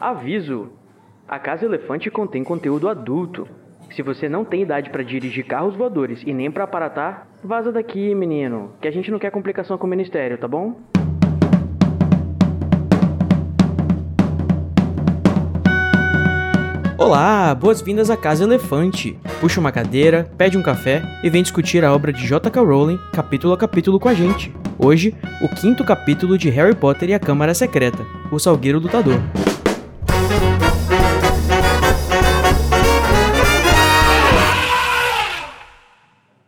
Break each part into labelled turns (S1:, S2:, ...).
S1: Aviso: a Casa Elefante contém conteúdo adulto. Se você não tem idade para dirigir carros voadores e nem para aparatar, vaza daqui, menino, que a gente não quer complicação com o ministério, tá bom?
S2: Olá, boas-vindas à Casa Elefante. Puxa uma cadeira, pede um café e vem discutir a obra de J.K. Rowling capítulo a capítulo com a gente. Hoje, o quinto capítulo de Harry Potter e a Câmara Secreta, O Salgueiro Lutador.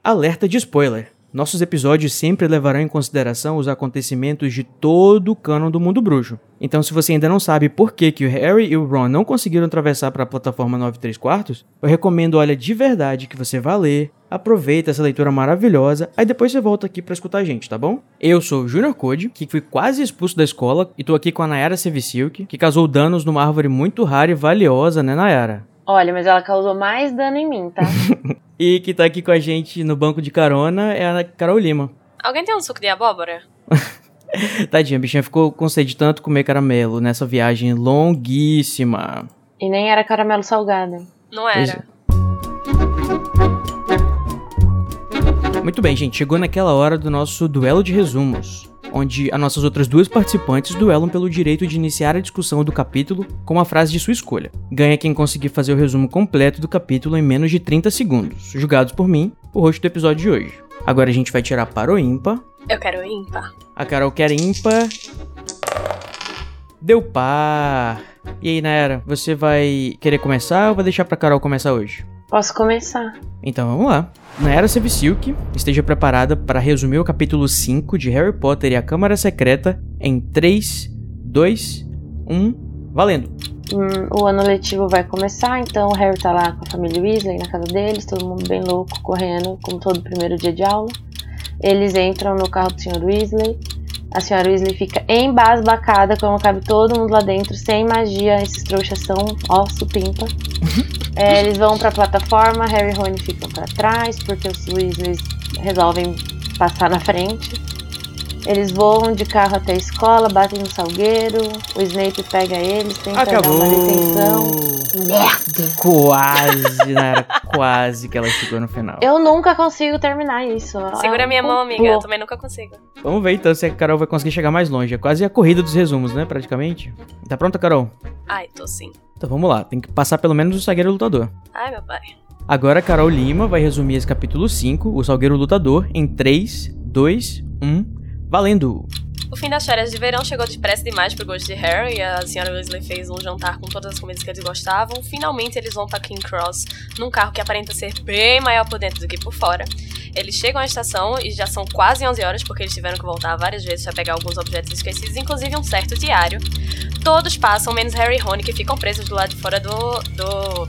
S2: Alerta de spoiler. Nossos episódios sempre levarão em consideração os acontecimentos de todo o canon do mundo bruxo. Então, se você ainda não sabe por que, que o Harry e o Ron não conseguiram atravessar para a plataforma 9 3 quartos, eu recomendo, olha, de verdade que você vá ler, aproveita essa leitura maravilhosa, aí depois você volta aqui para escutar a gente, tá bom? Eu sou o Junior Code, que fui quase expulso da escola, e tô aqui com a Nayara Sevisilk, que causou danos numa árvore muito rara e valiosa, né, Nayara?
S3: Olha, mas ela causou mais dano em mim, tá?
S2: E que tá aqui com a gente no banco de carona é a Carol Lima.
S4: Alguém tem um suco de abóbora?
S2: Tadinha, a bichinha ficou com sede de tanto comer caramelo nessa viagem longuíssima.
S3: E nem era caramelo salgado.
S4: Não era.
S2: Muito bem, gente, chegou naquela hora do nosso duelo de resumos onde as nossas outras duas participantes duelam pelo direito de iniciar a discussão do capítulo com uma frase de sua escolha. Ganha quem conseguir fazer o resumo completo do capítulo em menos de 30 segundos, julgados por mim, o rosto do episódio de hoje. Agora a gente vai tirar para o ímpar.
S4: Eu quero ímpar.
S2: A Carol quer ímpar. Deu par. E aí, Naera, você vai querer começar ou vai deixar pra Carol começar hoje?
S3: Posso começar.
S2: Então vamos lá. Nayara Sevisilk, esteja preparada para resumir o capítulo 5 de Harry Potter e a Câmara Secreta em 3, 2, 1, valendo!
S3: Hum, o ano letivo vai começar, então o Harry tá lá com a família Weasley na casa deles, todo mundo bem louco, correndo, como todo primeiro dia de aula. Eles entram no carro do Sr. Weasley, a senhora Weasley fica embasbacada como cabe todo mundo lá dentro, sem magia, esses trouxas são, ó, supimpa. é, eles vão pra plataforma, Harry e Rony ficam para trás, porque os Weasleys resolvem passar na frente. Eles voam de carro até a escola, batem no salgueiro, o Snape pega eles, tenta
S2: Acabou.
S3: dar uma detenção. Merda!
S2: Quase, Nayara, quase que ela chegou no final.
S3: Eu nunca consigo terminar isso.
S4: Segura
S3: É
S4: a minha
S3: um
S4: mão, amiga. Eu também nunca consigo.
S2: Vamos ver então se a Carol vai conseguir chegar mais longe. É quase a corrida dos resumos, né, praticamente. Tá pronta, Carol?
S4: Ai, tô sim.
S2: Então vamos lá, tem que passar pelo menos o Salgueiro Lutador.
S4: Ai, meu pai.
S2: Agora a Carol Lima vai resumir esse capítulo 5, o Salgueiro Lutador, em 3, 2, 1, valendo!
S4: O fim das férias de verão chegou depressa demais pro gosto de Harry e a senhora Weasley fez um jantar com todas as comidas que eles gostavam. Finalmente eles vão pra King Cross num carro que aparenta ser bem maior por dentro do que por fora. Eles chegam à estação e já são quase 11 horas porque eles tiveram que voltar várias vezes para pegar alguns objetos esquecidos, inclusive um certo diário. Todos passam, menos Harry e Rony, que ficam presos do lado de fora do, do,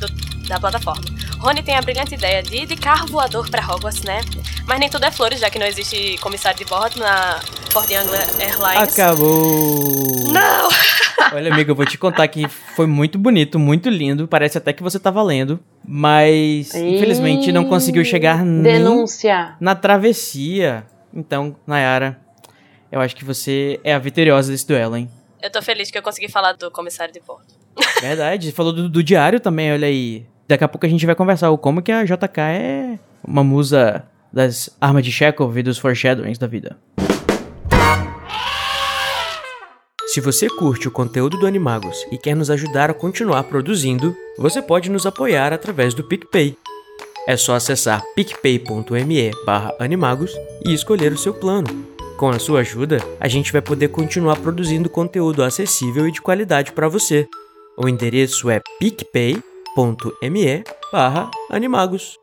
S4: do- da plataforma. Rony tem a brilhante ideia de ir de carro voador para Hogwarts, né? Mas nem tudo é flores, já que não existe comissário de bordo na Ford Anglia Airlines.
S2: Acabou!
S4: Não!
S2: Olha, amiga, eu vou te contar que foi muito bonito, muito lindo. Parece até que você tava lendo. Mas, infelizmente, não conseguiu chegar nem
S3: Denúncia.
S2: na travessia. Então, Nayara, eu acho que você é a vitoriosa desse duelo, hein?
S4: Eu tô feliz que eu consegui falar do comissário de bordo.
S2: Verdade. Falou do, do diário também, olha aí. Daqui a pouco a gente vai conversar o como que a JK é uma musa das armas de Chekhov e dos foreshadowings da vida. Se você curte o conteúdo do Animagos e quer nos ajudar a continuar produzindo, você pode nos apoiar através do PicPay. É só acessar picpay.me animagos e escolher o seu plano. Com a sua ajuda, a gente vai poder continuar produzindo conteúdo acessível e de qualidade para você. O endereço é picpay.me barra animagos.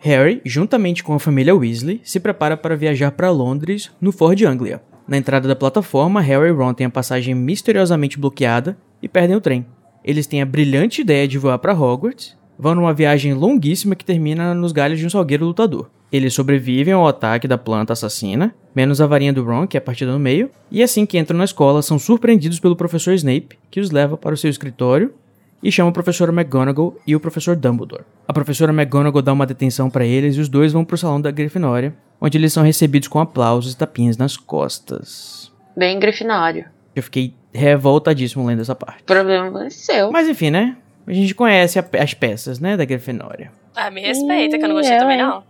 S2: Harry, juntamente com a família Weasley, se prepara para viajar para Londres no Ford Anglia. Na entrada da plataforma, Harry e Ron têm a passagem misteriosamente bloqueada e perdem o trem. Eles têm a brilhante ideia de voar para Hogwarts, vão numa viagem longuíssima que termina nos galhos de um salgueiro lutador. Eles sobrevivem ao ataque da planta assassina, menos a varinha do Ron, que é partida no meio, e assim que entram na escola são surpreendidos pelo professor Snape, que os leva para o seu escritório e chama a professora McGonagall e o professor Dumbledore. A professora McGonagall dá uma detenção para eles e os dois vão para o salão da Grifinória, onde eles são recebidos com aplausos e tapinhas nas costas.
S3: Bem grifinório.
S2: Eu fiquei revoltadíssimo lendo essa parte.
S3: O problema é seu.
S2: Mas enfim, né? A gente conhece a- as peças, né, da Grifinória.
S4: Ah, me respeita, que eu não gostei também,
S3: eu,
S4: não.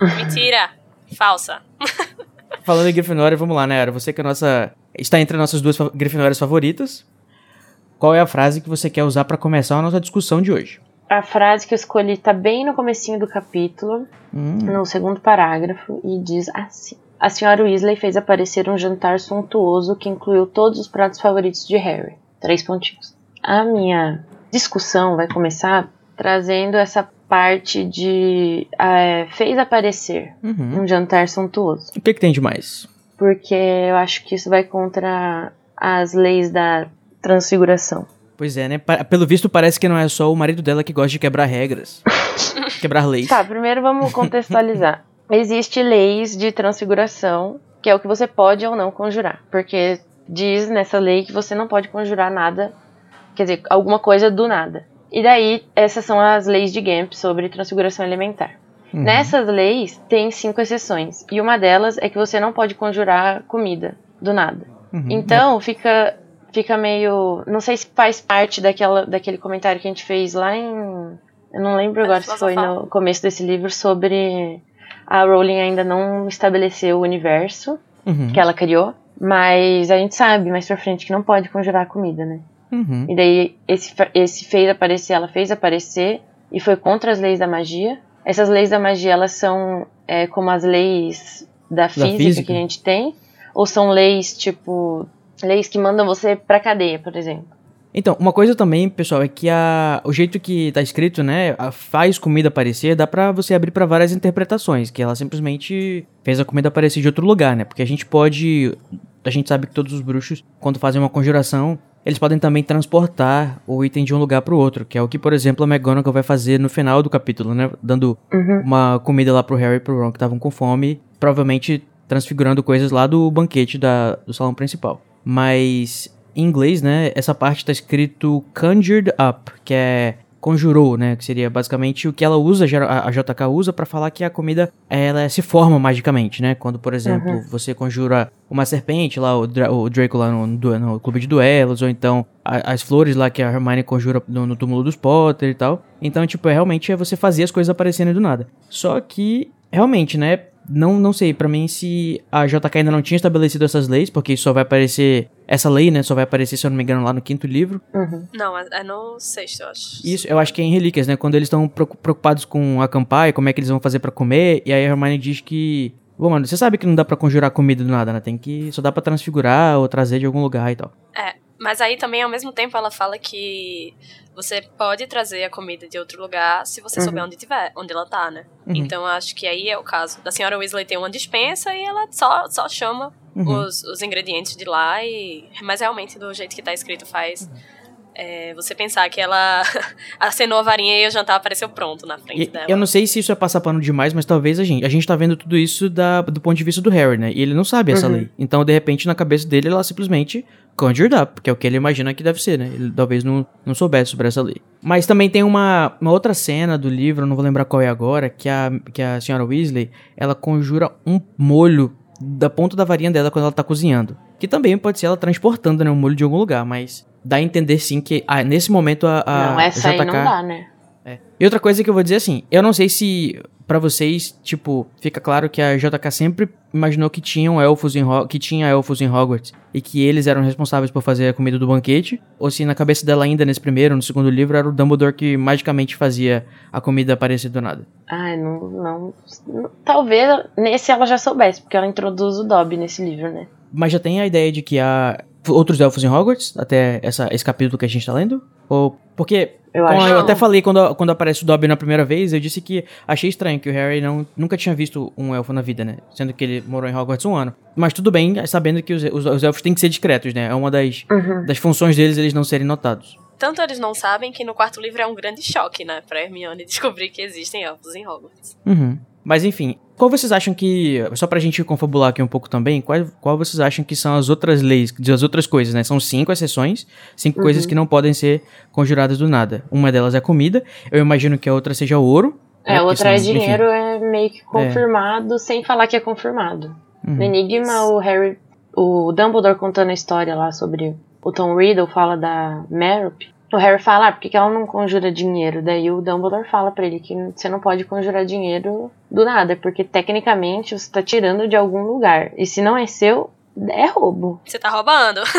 S4: Mentira. Falsa.
S2: Falando em Grifinória, vamos lá, né, Ara? Você que é a nossa... Está entre as nossas duas fa- Grifinórias favoritas. Qual é a frase que você quer usar pra começar a nossa discussão de hoje?
S3: A frase que eu escolhi tá bem no comecinho do capítulo,
S2: Hum,
S3: no segundo parágrafo, e diz assim. A senhora Weasley fez aparecer um jantar suntuoso que incluiu todos os pratos favoritos de Harry. Três pontinhos. A minha discussão vai começar trazendo essa parte de eh, fez aparecer
S2: uhum.
S3: um jantar suntuoso.
S2: O que, que tem de mais?
S3: Porque eu acho que isso vai contra as leis da transfiguração.
S2: Pois é, né? Pelo visto, parece que não é só o marido dela que gosta de quebrar regras. quebrar leis.
S3: Tá, primeiro vamos contextualizar. Existe leis de transfiguração, que é o que você pode ou não conjurar. Porque diz nessa lei que você não pode conjurar nada, quer dizer, alguma coisa do nada. E daí, essas são as leis de Gamp sobre transfiguração elementar.
S2: Uhum.
S3: Nessas leis, tem cinco exceções. E uma delas é que você não pode conjurar comida do nada.
S2: Uhum.
S3: Então, fica, fica meio. Não sei se faz parte daquela, daquele comentário que a gente fez lá em. Eu não lembro agora se foi no começo desse livro sobre a Rowling ainda não estabeleceu o universo
S2: Uhum.
S3: que ela criou. Mas a gente sabe mais pra frente que não pode conjurar comida, né?
S2: Uhum.
S3: E daí esse, esse fez aparecer, ela fez aparecer e foi contra as leis da magia. Essas leis da magia, elas são é, como as leis da física,
S2: física?
S3: que a gente tem? Ou são leis, tipo, leis que mandam você pra cadeia, por exemplo?
S2: Então, uma coisa também, pessoal, é que a, o jeito que tá escrito, né, faz comida aparecer, dá pra você abrir pra várias interpretações, que ela simplesmente fez a comida aparecer de outro lugar, né? Porque a gente pode, a gente sabe que todos os bruxos, quando fazem uma conjuração, eles podem também transportar o item de um lugar pro outro, que é o que, por exemplo, a McGonagall vai fazer no final do capítulo, né, dando uma comida lá pro Harry e pro Ron que estavam com fome, provavelmente transfigurando coisas lá do banquete da, do salão principal. Mas em inglês, né, essa parte tá escrito conjured up, que é conjurou, né, que seria basicamente o que ela usa, a JK usa pra falar que a comida ela se forma magicamente, né? Quando, por exemplo, você conjura uma serpente lá, o, Dra- o Draco lá no, no clube de duelos, ou então a- as flores lá que a Hermione conjura no, no túmulo dos Potter e tal. Então, tipo, é, realmente é você fazer as coisas aparecerem do nada. Só que, realmente, né, não, não sei, pra mim se a JK ainda não tinha estabelecido essas leis, porque só vai aparecer, essa lei, né, só vai aparecer, se eu não me engano, lá no quinto livro.
S4: Não, é é no sexto, eu acho.
S2: Isso, eu acho que é em Relíquias, né? Quando eles estão preocu- preocupados com acampar e como é que eles vão fazer pra comer. E aí a Hermione diz que. Bom, mano, você sabe que não dá pra conjurar comida do nada, né? Tem que. Só dá pra transfigurar ou trazer de algum lugar e tal.
S4: É, mas aí também, ao mesmo tempo, ela fala que você pode trazer a comida de outro lugar se você
S3: Uhum.
S4: souber onde tiver, onde ela tá, né?
S2: Uhum.
S4: Então acho que aí é o caso. Da senhora Weasley tem uma dispensa e ela só, só chama
S2: Uhum.
S4: os, os ingredientes de lá e. Mas realmente, do jeito que tá escrito, faz. É, você pensar que ela acenou a varinha e o jantar apareceu pronto na frente
S2: E,
S4: dela.
S2: eu não sei se isso é passar pano demais, mas talvez a gente. A gente tá vendo tudo isso da, do ponto de vista do Harry, né? E ele não sabe essa
S3: Uhum.
S2: lei. Então, de repente, na cabeça dele, ela simplesmente conjured up, que é o que ele imagina que deve ser, né? Ele talvez não, não soubesse sobre essa lei. Mas também tem uma, uma outra cena do livro, não vou lembrar qual é agora, que a, que a senhora Weasley, ela conjura um molho da ponta da varinha dela quando ela tá cozinhando. Que também pode ser ela transportando, né, um molho de algum lugar, mas dá a entender sim que ah, nesse momento a, a
S3: não, essa aí
S2: JK
S3: não dá, né?
S2: é. E outra coisa que eu vou dizer assim, eu não sei se pra vocês, tipo, fica claro que a JK sempre imaginou que tinham elfos em Ho- que tinha elfos em Hogwarts e que eles eram responsáveis por fazer a comida do banquete, ou se na cabeça dela ainda nesse primeiro, no segundo livro era o Dumbledore que magicamente fazia a comida aparecer do nada.
S3: Ai, não, não, não- Talvez nesse ela já soubesse, porque ela introduz o Dobby nesse livro, né?
S2: Mas já tem a ideia de que há outros elfos em Hogwarts até essa, esse capítulo que a gente tá lendo? Ou porque
S3: Eu
S2: Como eu até falei quando, quando aparece o Dobby na primeira vez, eu disse que achei estranho que o Harry não, nunca tinha visto um elfo na vida, né? Sendo que ele morou em Hogwarts um ano. Mas tudo bem, sabendo que os, os, os elfos têm que ser discretos, né? É uma das,
S3: Uhum.
S2: das funções deles eles não serem notados.
S4: Tanto eles não sabem que no quarto livro é um grande choque, né? Pra Hermione descobrir que existem elfos em Hogwarts.
S2: Uhum. Mas enfim, qual vocês acham que. Só pra gente confabular aqui um pouco também, qual, qual vocês acham que são as outras leis, as outras coisas, né? São cinco exceções, cinco coisas que não podem ser conjuradas do nada. Uma delas é comida, eu imagino que a outra seja ouro.
S3: É,
S2: né? Porque
S3: outra é
S2: são, enfim,
S3: dinheiro, é meio que confirmado, sem falar que é confirmado.
S2: Uhum.
S3: No Enigma, o Harry, o Dumbledore contando a história lá sobre o Tom Riddle fala da Merope, o Harry fala, ah, por que que ela não conjura dinheiro? Daí o Dumbledore fala pra ele que você não pode conjurar dinheiro do nada, porque tecnicamente você tá tirando de algum lugar. E se não é seu, é roubo.
S4: Você tá roubando.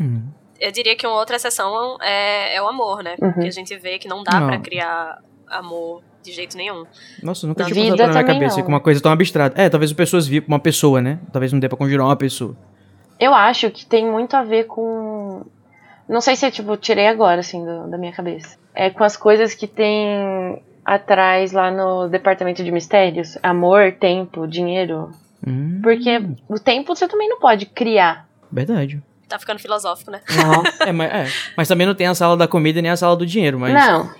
S2: Hum.
S4: Eu diria que uma outra exceção é, é o amor, né?
S3: Uhum.
S4: Porque a gente vê que não dá pra criar amor de jeito nenhum.
S2: Nossa, nunca
S3: Na
S2: tinha passado pela minha cabeça
S3: não.
S2: com uma coisa tão abstrata. É, talvez as pessoas vi uma pessoa, né? Talvez não dê pra conjurar uma pessoa.
S3: Eu acho que tem muito a ver com. Não sei se eu, tipo, tirei agora, assim, do- da minha cabeça. É com as coisas que tem atrás lá no departamento de mistérios: amor, tempo, dinheiro.
S2: Hum,
S3: Porque o tempo você também não pode criar.
S2: Verdade.
S4: Tá ficando filosófico, né?
S3: Nossa.
S2: É, mas, é, mas também não tem a sala da comida nem a sala do dinheiro, mas.
S3: Não.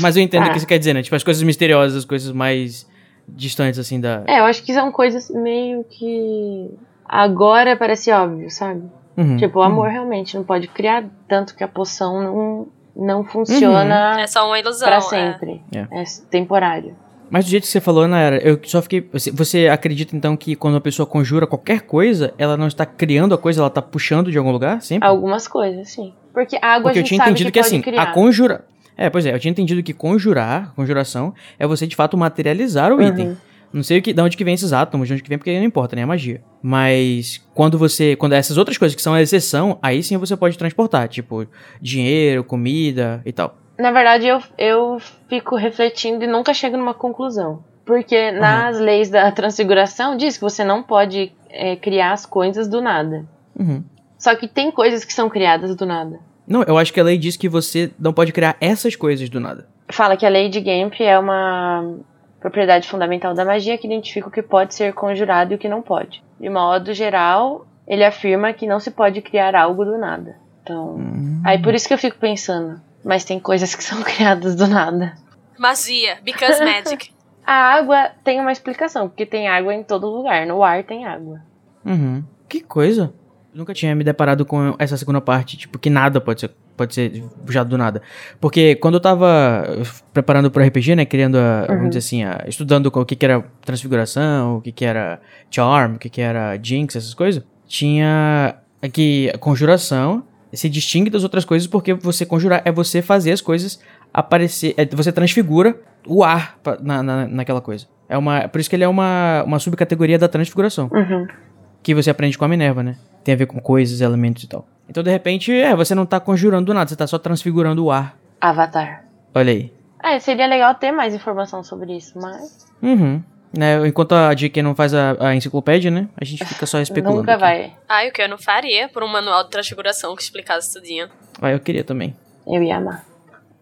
S2: Mas eu entendo
S3: Tá.
S2: o que você quer dizer, né? Tipo, as coisas misteriosas, as coisas mais distantes, assim, da.
S3: É, eu acho que são coisas meio que. Agora parece óbvio, sabe?
S2: Uhum,
S3: Tipo, o
S2: uhum.
S3: amor realmente não pode criar, tanto que a poção não, não funciona
S4: É só uma ilusão.
S3: pra
S4: é.
S3: sempre.
S2: É.
S3: É. temporário.
S2: Mas do jeito que você falou, Nayara, eu só fiquei. Você, acredita então que quando uma pessoa conjura qualquer coisa, ela não está criando a coisa, ela está puxando de algum lugar? Sempre?
S3: Algumas coisas, sim. Porque a água
S2: Porque
S3: a
S2: eu
S3: gente
S2: tinha
S3: sabe
S2: entendido
S3: que,
S2: que, assim,
S3: criar.
S2: a conjura. É, pois é, eu tinha entendido que conjurar, conjuração, é você de fato materializar o
S3: Uhum.
S2: item. Não sei o que, de onde que vem esses átomos, de onde que vem, porque aí não importa, né? É magia. Mas quando você. Quando essas outras coisas que são a exceção, aí sim você pode transportar, tipo, dinheiro, comida e tal.
S3: Na verdade, eu, eu fico refletindo e nunca chego numa conclusão. Porque nas leis da transfiguração diz que você não pode é, criar as coisas do nada.
S2: Uhum.
S3: Só que tem coisas que são criadas do nada.
S2: Não, eu acho que a lei diz que você não pode criar essas coisas do nada.
S3: Fala que a lei de Gamp é uma propriedade fundamental da magia que identifica o que pode ser conjurado e o que não pode. De modo geral, ele afirma que não se pode criar algo do nada. Então,
S2: Hum.
S3: aí por isso que eu fico pensando, mas tem coisas que são criadas do nada.
S4: Magia, because magic.
S3: A água tem uma explicação, porque tem água em todo lugar, no ar tem água.
S2: Uhum. Que coisa. Nunca tinha me deparado com essa segunda parte, tipo, que nada pode ser, pode ser puxado do nada. Porque quando eu tava preparando pro RPG, né, criando a, vamos dizer assim, a- estudando o que que era transfiguração, o que que era charm, o que que era jinx, essas coisas, tinha aqui a conjuração se distingue das outras coisas porque você conjurar é você fazer as coisas aparecer, é, você transfigura o ar pra- na, na, naquela coisa. É uma, por isso que ele é uma, uma subcategoria da transfiguração
S3: Uhum.
S2: Que você aprende com a Minerva, né? Tem a ver com coisas, elementos e tal. Então, de repente, é, você não tá conjurando nada, você tá só transfigurando o ar.
S3: Avatar.
S2: Olha aí.
S3: É, seria legal ter mais informação sobre isso, mas
S2: Uhum. Né, enquanto a JK não faz a, a enciclopédia, né? A gente fica só especulando.
S3: nunca
S2: aqui.
S3: vai.
S4: Ai, o que eu não faria por um manual de transfiguração que explicasse tudinho.
S2: Ah, eu queria também.
S3: Eu ia amar.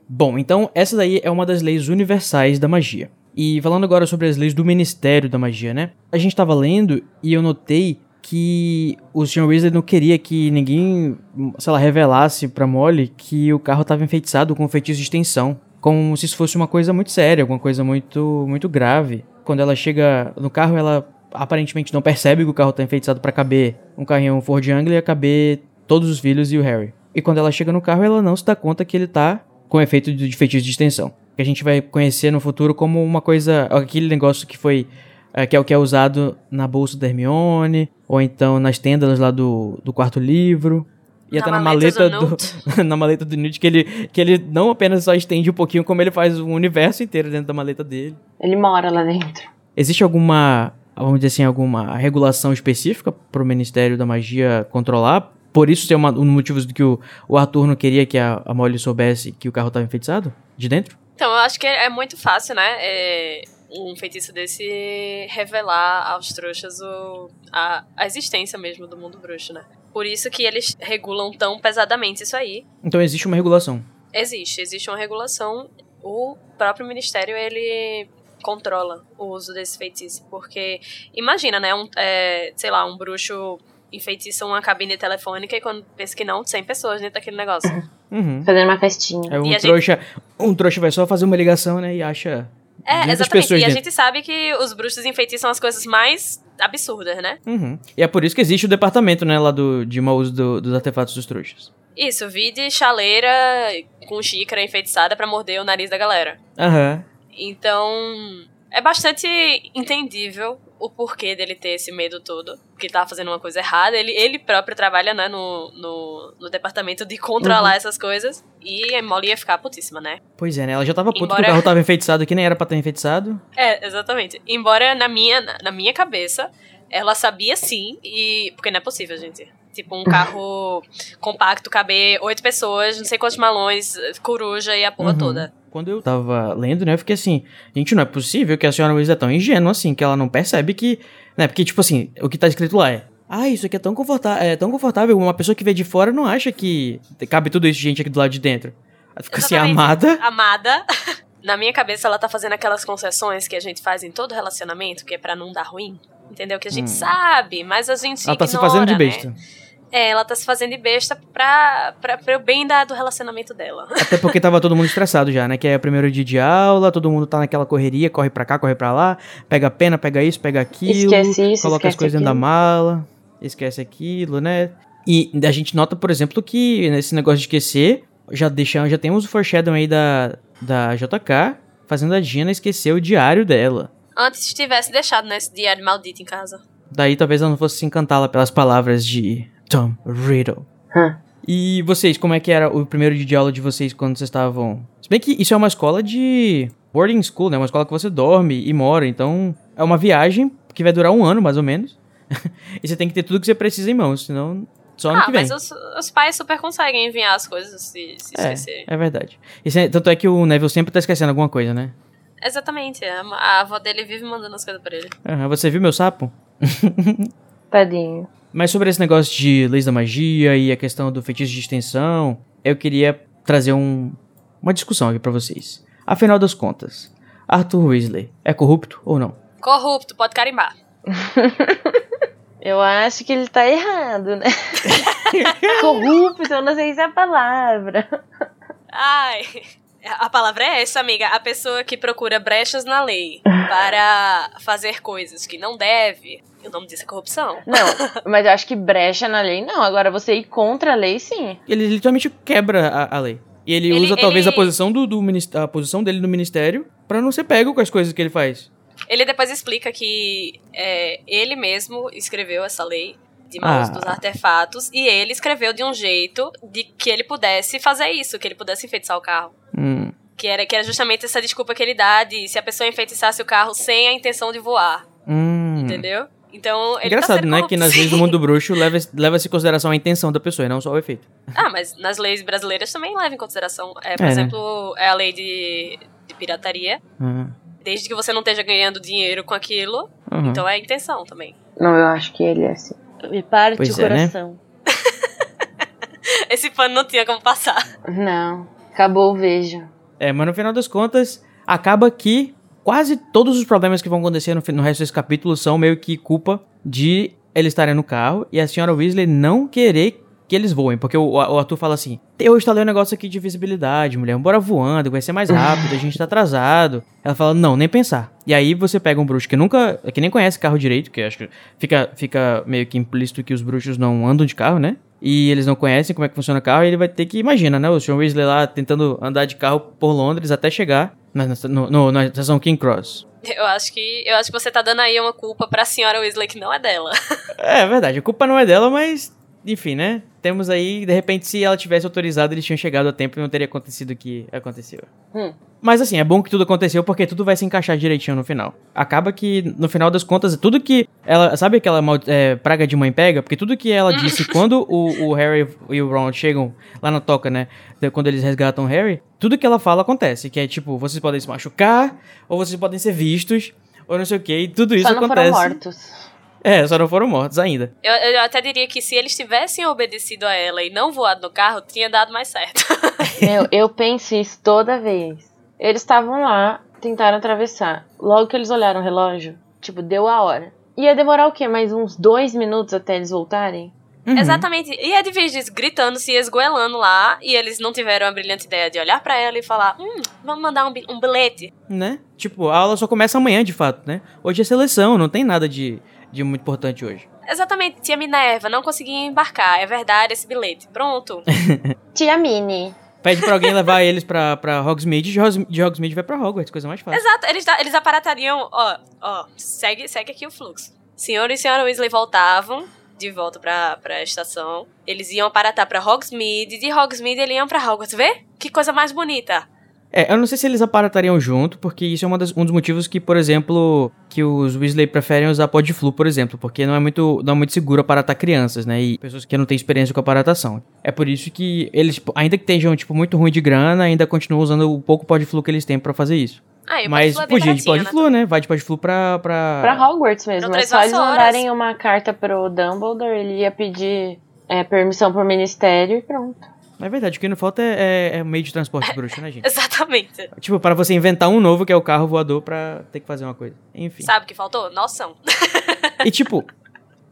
S2: Bom, então essa daí é uma das leis universais da magia. E falando agora sobre as leis do Ministério da Magia, né? A gente tava lendo e eu notei que o Sr. Weasley não queria que ninguém, sei lá, revelasse pra Molly que o carro tava enfeitiçado com feitiço de extensão. Como se isso fosse uma coisa muito séria, alguma coisa muito, muito grave. Quando ela chega no carro, ela aparentemente não percebe que o carro tá enfeitiçado pra caber um carrinho Ford Anglia e caber todos os filhos e o Harry. E quando ela chega no carro, ela não se dá conta que ele tá com efeito de feitiço de extensão. Que a gente vai conhecer no futuro como uma coisa. aquele negócio que foi. É, que é o que é usado na bolsa da Hermione, ou então nas tendas lá do, do quarto livro. E
S4: Na
S2: até na
S4: maleta do
S2: do. na maleta do Newt, que ele, que ele não apenas só estende um pouquinho, como ele faz o universo inteiro dentro da maleta dele.
S3: Ele mora lá dentro.
S2: Existe alguma, vamos dizer assim, alguma regulação específica pro Ministério da Magia controlar? Por isso ser uma, um dos motivos do que o, o Arthur não queria que a, a Molly soubesse que o carro estava enfeitiçado? De dentro?
S4: Então, eu acho que é muito fácil, né? é, um feitiço desse revelar aos trouxas o, a, a existência mesmo do mundo bruxo, né? Por isso que eles regulam tão pesadamente isso aí.
S2: Então existe uma regulação.
S4: Existe, existe uma regulação. O próprio ministério, ele controla o uso desse feitiço. Porque, imagina, né? Um, é, sei lá, um bruxo enfeitiça uma cabine telefônica e quando pensa que não, 100 pessoas dentro daquele negócio.
S2: Uhum.
S3: Fazendo uma festinha.
S2: Aí um
S4: E a gente-
S2: trouxa, um trouxa vai só fazer uma ligação, né, e acha
S4: É,
S2: 200
S4: exatamente.
S2: pessoas
S4: E a
S2: dentro.
S4: gente sabe que os bruxos enfeitiçam as coisas mais absurdas, né?
S2: Uhum. E é por isso que existe o departamento, né, lá do, de mau uso do- dos artefatos dos trouxas.
S4: Isso, vide chaleira com xícara enfeitiçada pra morder o nariz da galera.
S2: Aham.
S4: Então, é bastante entendível o porquê dele ter esse medo todo, que ele tava fazendo uma coisa errada. Ele, ele próprio trabalha, né, no, no, no departamento de controlar
S3: Uhum.
S4: essas coisas. E a Molly ia ficar putíssima, né?
S2: Pois é, né? Ela já tava puta que
S4: Embora-
S2: o carro tava enfeitiçado que nem era pra estar enfeitiçado.
S4: É, exatamente. Embora na minha, na, na minha cabeça, ela sabia sim, e. Porque não é possível, gente. Tipo, um carro compacto, caber oito pessoas, não sei quantos malões, coruja e a porra
S2: Uhum.
S4: toda.
S2: Quando eu tava lendo, né, eu fiquei assim, gente, não é possível que a senhora Weasley é tão ingênua assim, que ela não percebe que, né, porque tipo assim, o que tá escrito lá é, ah, isso aqui é tão confortável, é tão confortável, uma pessoa que vê de fora não acha que cabe tudo isso de gente aqui do lado de dentro. Ela fica assim, amada.
S4: Amada. Na minha cabeça, ela tá fazendo aquelas concessões que a gente faz em todo relacionamento, que é pra não dar ruim. Entendeu? Que a gente
S2: Hum.
S4: sabe, mas a gente
S2: Ela tá se
S4: ignora,
S2: fazendo de
S4: né? É, ela tá se fazendo de besta pra, pra, pra o bem da, do relacionamento dela.
S2: Até porque tava todo mundo estressado já, né? Que é o primeiro dia de aula, todo mundo tá naquela correria, corre pra cá, corre pra lá, pega pena, pega isso, pega aquilo,
S3: Esquece isso,
S2: coloca as
S3: esquece
S2: coisas dentro da
S3: aquilo.
S2: mala, esquece aquilo, né? E a gente nota, por exemplo, que nesse negócio de esquecer, já deixamos, já temos o foreshadow aí da, da JK fazendo a Gina esquecer o diário dela.
S4: Antes tivesse deixado nesse diário maldito em casa.
S2: Daí talvez ela não fosse se encantá-la pelas palavras de Tom Riddle. E vocês, como é que era o primeiro dia de aula de vocês quando vocês estavam. Se bem que isso é uma escola de boarding school, né? Uma escola que você dorme e mora. Então é uma viagem que vai durar um ano, mais ou menos. e você tem que ter tudo que você precisa em mãos, senão só ano
S4: ah,
S2: que vem.
S4: mas os, os pais super conseguem enviar as coisas se, se esquecer.
S2: É, é verdade. Tanto é que o Neville sempre tá esquecendo alguma coisa, né?
S4: Exatamente. A, a avó dele vive mandando as coisas pra ele.
S2: Aham, você viu meu sapo?
S3: Tadinho.
S2: Mas sobre esse negócio de leis da magia e a questão do feitiço de extensão, eu queria trazer um, uma discussão aqui pra vocês. Afinal das contas, Arthur Weasley é corrupto ou não?
S4: Corrupto, pode carimbar.
S3: Eu acho que ele tá errado, né? Corrupto, eu não sei se é a palavra.
S4: Ai. A palavra é essa, amiga. A pessoa que procura brechas na lei para fazer coisas que não deve. O nome disso é corrupção.
S3: Não, mas eu acho que brecha na lei não. Agora você ir contra a lei, sim.
S2: Ele literalmente quebra a, a lei. E ele,
S4: Ele-
S2: usa talvez
S4: ele-
S2: a posição do, do a posição dele no ministério pra não ser pego com as coisas que ele faz.
S4: Ele depois explica que é, ele mesmo escreveu essa lei de uso
S2: Ah.
S4: dos artefatos e ele escreveu de um jeito de que ele pudesse fazer isso, que ele pudesse enfeitiçar o carro.
S2: Hum.
S4: Que era, que era justamente essa desculpa que ele dá de se a pessoa enfeitiçasse o carro sem a intenção de voar,
S2: Hum.
S4: entendeu? Então, ele
S2: Engraçado,
S4: tá sendo
S2: né? Que nas leis do mundo bruxo leva- leva-se em consideração a intenção da pessoa e não só o efeito.
S4: Ah, mas nas leis brasileiras também leva em consideração. É, por
S2: É, né?
S4: exemplo, é a lei de, de pirataria.
S2: Uhum.
S4: Desde que você não esteja ganhando dinheiro com aquilo,
S2: Uhum.
S4: então é a intenção também.
S3: Não, eu acho que ele é assim. Me parte
S2: Pois
S3: o
S2: é, né?
S3: coração.
S4: Esse pano não tinha como passar.
S3: Não, acabou o vejo.
S2: É, mas no final das contas, acaba que quase todos os problemas que vão acontecer no, no resto desse capítulo são meio que culpa de eles estarem no carro e a senhora Weasley não querer que eles voem. Porque o, o Arthur fala assim: Eu instalei um negócio aqui de visibilidade, mulher, bora voando, vai ser mais rápido, a gente tá atrasado. Ela fala: Não, nem pensar. E aí você pega um bruxo que nunca, que nem conhece carro direito, que acho que fica, fica meio que implícito que os bruxos não andam de carro, né? E eles não conhecem como é que funciona o carro, e ele vai ter que, imagina, né? O Sean Weasley lá tentando andar de carro por Londres até chegar na, no- no- na estação King Cross.
S4: Eu acho que eu acho que você tá dando aí uma culpa pra senhora Weasley que não é dela.
S2: É verdade, a culpa não é dela, mas enfim, né? Temos aí, de repente, se ela tivesse autorizado, eles tinham chegado a tempo e não teria acontecido o que aconteceu.
S3: Hum.
S2: Mas assim, é bom que tudo aconteceu porque tudo vai se encaixar direitinho no final. Acaba que, no final das contas, tudo que ela. Sabe aquela é, praga de mãe pega? Porque tudo que ela disse quando o, o Harry e o Ron chegam lá na toca, né? Quando eles resgatam o Harry, tudo que ela fala acontece. Que é tipo, vocês podem se machucar, ou vocês podem ser vistos, ou não sei o que, e tudo isso
S3: Só não
S2: acontece.
S3: foram mortos.
S2: É, só não foram mortos ainda.
S4: Eu, eu até diria que se eles tivessem obedecido a ela e não voado no carro, tinha dado mais certo.
S3: Meu, eu penso isso toda vez. Eles estavam lá, tentaram atravessar. Logo que eles olharam o relógio, tipo, deu a hora. Ia demorar o quê? Mais uns dois minutos até eles voltarem?
S2: Uhum.
S4: Exatamente. E é de vez disso, gritando, se esgoelando lá, e eles não tiveram a brilhante ideia de olhar pra ela e falar: hum, vamos mandar um, um bilhete.
S2: Né? Tipo, a aula só começa amanhã, de fato, né? Hoje é seleção, não tem nada de, de muito importante hoje.
S4: Exatamente, tia Minerva, não conseguia embarcar. É verdade esse bilhete. Pronto.
S3: Tia Mini.
S2: Pede pra alguém levar eles pra, pra Hogsmeade, de, Hogs- de Hogsmeade vai pra Hogwarts, coisa mais fácil.
S4: Exato, eles, eles aparatariam, ó, ó, segue, segue aqui o fluxo. Senhor e senhora Weasley voltavam de volta pra, pra estação. Eles iam aparatar pra Hogsmeade, de Hogsmeade eles iam pra Hogwarts. Vê? Que coisa mais bonita.
S2: É, eu não sei se eles aparatariam junto, porque isso é uma das- um dos motivos que, por exemplo, que os Weasley preferem usar Podflu, por exemplo, porque não é muito, não é muito seguro aparatar crianças, né, e pessoas que não têm experiência com aparatação. É por isso que eles, ainda que estejam, tipo, muito ruim de grana, ainda continuam usando o pouco Podflu que eles têm pra fazer isso.
S4: Ah, e
S2: Mas
S4: é
S2: podia de Podflu, né? Vai de Podflu pra... pra...
S3: Pra Hogwarts mesmo.
S4: Três
S3: só eles mandarem uma carta pro Dumbledore, ele ia pedir é, permissão pro ministério e pronto.
S2: É verdade, o que não falta é, é, é meio de transporte bruxo, né, gente?
S4: Exatamente.
S2: tipo, para você inventar um novo, que é o carro voador, pra ter que fazer uma coisa. Enfim.
S4: Sabe o que faltou? Noção.
S2: E tipo,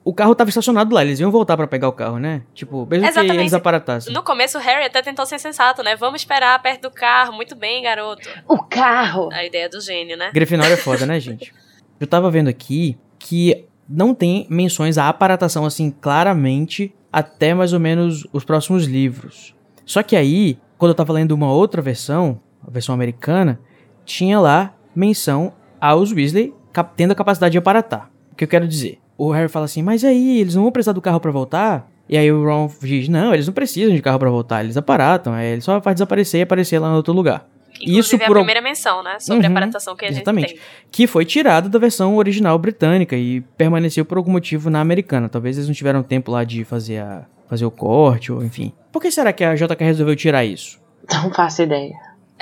S2: o carro tava estacionado lá, eles iam voltar pra pegar o carro, né? Tipo, mesmo que
S4: Exatamente.
S2: eles aparatassem.
S4: No começo, o Harry até tentou ser sensato, né? Vamos esperar perto do carro. Muito bem, garoto.
S3: O carro!
S4: A ideia do gênio, né?
S2: Grifinória é foda, né, gente? Eu tava vendo aqui que não tem menções à aparatação, assim, claramente, até mais ou menos os próximos livros. Só que aí, quando eu tava lendo uma outra versão, a versão americana, tinha lá menção aos Weasley tendo a capacidade de aparatar. O que eu quero dizer? O Harry fala assim, mas aí, eles não vão precisar do carro pra voltar? E aí o Ron diz, não, eles não precisam de carro pra voltar, eles aparatam, é, ele só faz desaparecer e aparecer lá no outro lugar.
S4: Inclusive,
S2: Isso
S4: é
S2: por
S4: a primeira menção, né? Sobre
S2: Uhum,
S4: a aparatação que a
S2: exatamente.
S4: gente tem.
S2: que foi tirado da versão original britânica e permaneceu por algum motivo na americana. Talvez eles não tiveram tempo lá de fazer, a, fazer o corte, ou enfim. Por que será que a JK resolveu tirar isso?
S3: Não faço ideia.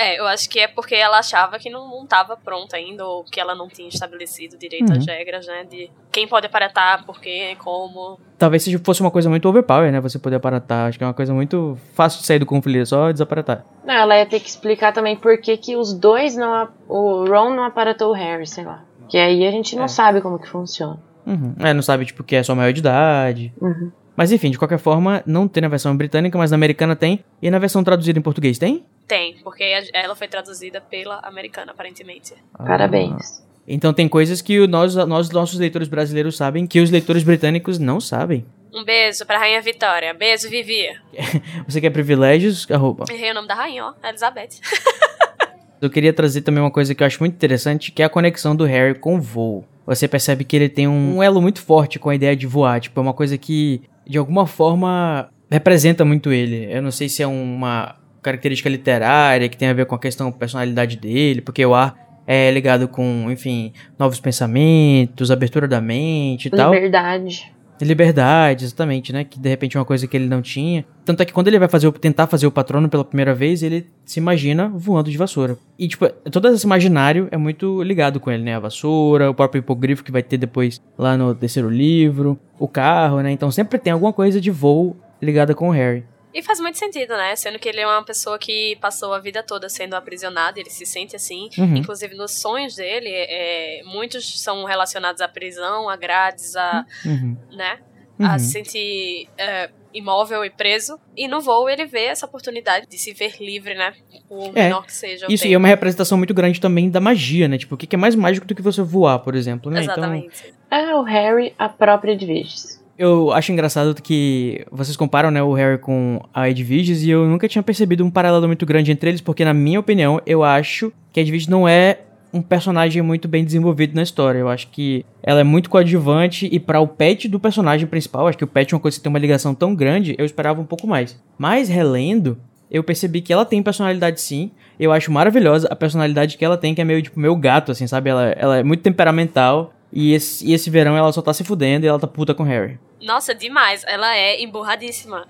S4: É, eu acho que é porque ela achava que não, não tava pronta ainda, ou que ela não tinha estabelecido direito
S2: Uhum.
S4: as regras, né? De quem pode aparatar, por quê, como.
S2: Talvez seja, fosse uma coisa muito overpower, né? Você poder aparatar. Acho que é uma coisa muito fácil de sair do conflito, é só desaparatar.
S3: Não, ela ia ter que explicar também por que, que os dois não. O Ron não aparatou o Harry, sei lá. Que aí a gente não
S2: É.
S3: sabe como que funciona.
S2: Uhum. É, não sabe, tipo, que é só maior de idade.
S3: Uhum.
S2: Mas enfim, de qualquer forma, não tem na versão britânica, mas na americana tem. E na versão traduzida em português tem?
S4: Tem, porque ela foi traduzida pela americana, aparentemente.
S3: Parabéns.
S2: Então tem coisas que nós, nós, nossos leitores brasileiros sabem que os leitores britânicos não sabem.
S4: Um beijo pra Rainha Vitória. Beijo, Vivi.
S2: Você quer privilégios? Arroba.
S4: Errei o nome da rainha, ó. Elizabeth.
S2: Eu queria trazer também uma coisa que eu acho muito interessante, que é a conexão do Harry com o voo. Você percebe que ele tem um, um elo muito forte com a ideia de voar. Tipo, é uma coisa que, de alguma forma, representa muito ele. Eu não sei se é uma característica literária que tem a ver com a questão da personalidade dele, porque o ar é ligado com, enfim, novos pensamentos, abertura da mente e tal.
S3: Liberdade.
S2: Liberdade, exatamente, né? Que de repente é uma coisa que ele não tinha. Tanto é que quando ele vai fazer tentar fazer o patrono pela primeira vez, ele se imagina voando de vassoura. E, tipo, todo esse imaginário é muito ligado com ele, né? A vassoura, o próprio hipogrifo que vai ter depois lá no terceiro livro, o carro, né? Então sempre tem alguma coisa de voo ligada com o Harry.
S4: E faz muito sentido, né? Sendo que ele é uma pessoa que passou a vida toda sendo aprisionado, ele se sente assim.
S2: Uhum.
S4: Inclusive, nos sonhos dele, é, muitos são relacionados à prisão, a grades, a,
S2: Uhum.
S4: né?
S2: Uhum.
S4: A se sentir é, imóvel e preso. E no voo ele vê essa oportunidade de se ver livre, né? Por
S2: É,
S4: menor que seja o
S2: Isso e
S4: tempo.
S2: é uma representação muito grande também da magia, né? Tipo, o que é mais mágico do que você voar, por exemplo, né? Então,
S4: Exatamente.
S3: É o Harry, a própria Edwiges.
S2: Eu acho engraçado que vocês comparam né, o Harry com a Edwiges e eu nunca tinha percebido um paralelo muito grande entre eles, porque na minha opinião, eu acho que a Edwiges não é um personagem muito bem desenvolvido na história. Eu acho que ela é muito coadjuvante e para o pet do personagem principal, acho que o pet é uma coisa que tem uma ligação tão grande, eu esperava um pouco mais. Mas relendo, eu percebi que ela tem personalidade sim. Eu acho maravilhosa a personalidade que ela tem, que é meio tipo meu gato, assim, sabe? Ela, ela é muito temperamental. E esse, e esse verão ela só tá se fudendo e ela tá puta com Harry.
S4: Nossa, demais. Ela é emburradíssima.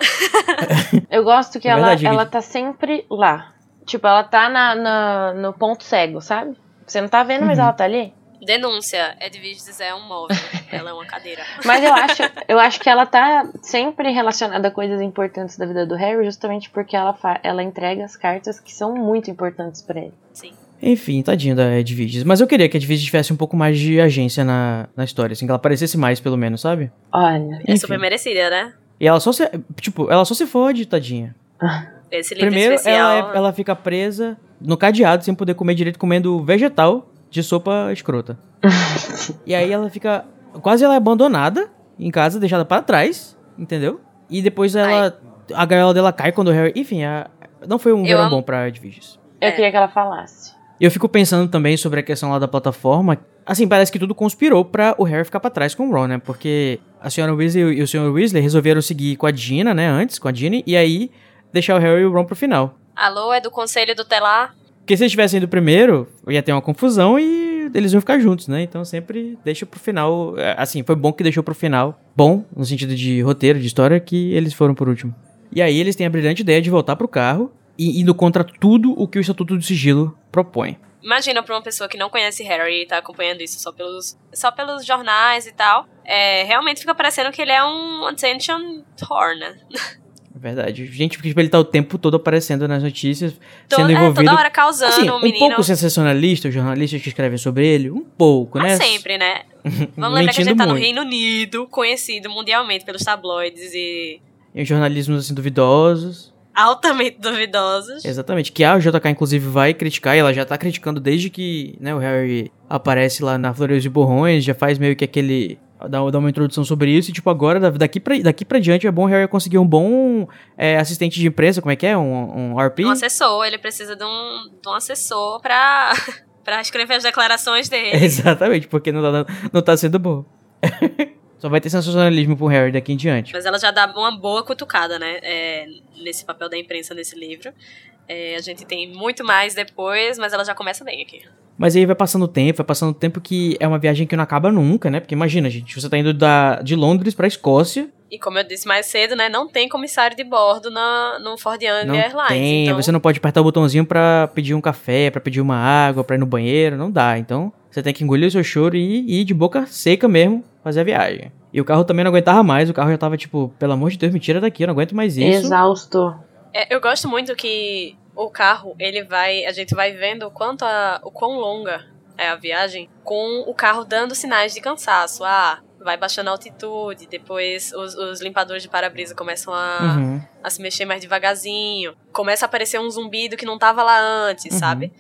S3: Eu gosto que
S2: É
S3: ela,
S2: verdade,
S3: ela tá sempre lá. Tipo, ela tá na, na- no ponto cego, sabe? Você não tá vendo, mas
S2: Uhum.
S3: ela tá ali.
S4: Denúncia. Edwiges é um móvel. Ela é uma cadeira.
S3: Mas eu acho, eu acho que ela tá sempre relacionada a coisas importantes da vida do Harry, justamente porque ela, fa- ela entrega as cartas que são muito importantes pra ele.
S4: Sim.
S2: Enfim, tadinho da Edwiges. Mas eu queria que a Edwiges tivesse um pouco mais de agência na, na história, assim, que ela aparecesse mais, pelo menos, sabe?
S3: Olha,
S4: É super merecida, né?
S2: E ela só se. Tipo, ela só se fode, tadinha.
S4: Esse livro
S2: Primeiro,
S4: especial.
S2: ela, é- ela fica presa no cadeado, sem poder comer direito, comendo vegetal de sopa escrota. e aí ela fica. Quase ela é abandonada em casa, deixada para trás, entendeu? E depois ela. A gaiola dela cai quando o Harry. Enfim, a- não foi um
S4: Eu
S2: verão
S4: amo-
S2: bom pra Edviges.
S3: Eu
S4: É.
S3: queria que ela falasse.
S2: E eu fico pensando também sobre a questão lá da plataforma. Assim, parece que tudo conspirou pra o Harry ficar pra trás com o Ron, né? Porque a senhora Weasley e o senhor Weasley resolveram seguir com a Gina, né? Antes, com a Ginny. E aí, deixar o Harry e o Ron pro final.
S4: Alô, é do conselho do Telar?
S2: Porque se eles tivessem ido primeiro, ia ter uma confusão e eles iam ficar juntos, né? Então sempre deixa pro final. é, Assim, foi bom que deixou pro final. Bom, no sentido de roteiro, de história, que eles foram por último. E aí eles têm a brilhante ideia de voltar pro carro e indo contra tudo o que o Estatuto do Sigilo propõe.
S4: Imagina pra uma pessoa que não conhece Harry e tá acompanhando isso só pelos, só pelos jornais e tal. É, realmente fica parecendo que ele é um attention whore, né?
S2: É verdade. Gente, porque tipo, ele tá o tempo todo aparecendo nas notícias, sendo
S4: é,
S2: envolvido.
S4: toda hora causando
S2: assim, um
S4: menino.
S2: pouco sensacionalista, os jornalistas que escrevem sobre ele, um pouco, né?
S4: Mas sempre, né? Vamos lembrar que a gente tá no
S2: muito.
S4: Reino Unido, conhecido mundialmente pelos tabloides e
S2: E os jornalismos assim duvidosos.
S4: Altamente duvidosos.
S2: Exatamente. Que a JK, inclusive, vai criticar, e ela já tá criticando desde que né, o Harry aparece lá na Flores e Borrões, já faz meio que aquele. Dá, dá uma introdução sobre isso, e tipo, agora, da- daqui pra, daqui pra diante, é bom o Harry conseguir um bom é, assistente de imprensa, como é que é? Um, um RP?
S4: Um assessor, ele precisa de um, de um assessor pra, pra escrever as declarações dele.
S2: Exatamente, porque não tá, não tá sendo bom. Só vai ter sensacionalismo pro Harry daqui em diante.
S4: Mas ela já dá uma boa cutucada, né? é, nesse papel da imprensa nesse livro. É, a gente tem muito mais depois, mas ela já começa bem aqui.
S2: Mas aí vai passando o tempo, vai passando o tempo que é uma viagem que não acaba nunca, né? Porque imagina, gente, você tá indo da, de Londres pra Escócia,
S4: E como eu disse mais cedo, né? Não tem comissário de bordo na, no Ford Young
S2: não
S4: Airlines.
S2: tem,
S4: então,
S2: você não pode apertar o botãozinho pra pedir um café, pra pedir uma água, pra ir no banheiro, não dá. Então, você tem que engolir o seu choro e e ir de boca seca mesmo fazer a viagem. E o carro também não aguentava mais, o carro já tava tipo, pelo amor de Deus, me tira daqui, eu não aguento mais isso.
S3: Exausto.
S4: É, eu gosto muito que o carro, ele vai. A gente vai vendo o quanto a, o quão longa é a viagem, com o carro dando sinais de cansaço. Ah, vai baixando a altitude, depois os, os limpadores de para-brisa começam a,
S2: Uhum.
S4: a se mexer mais devagarzinho. Começa a aparecer um zumbido que não tava lá antes,
S2: Uhum.
S4: sabe?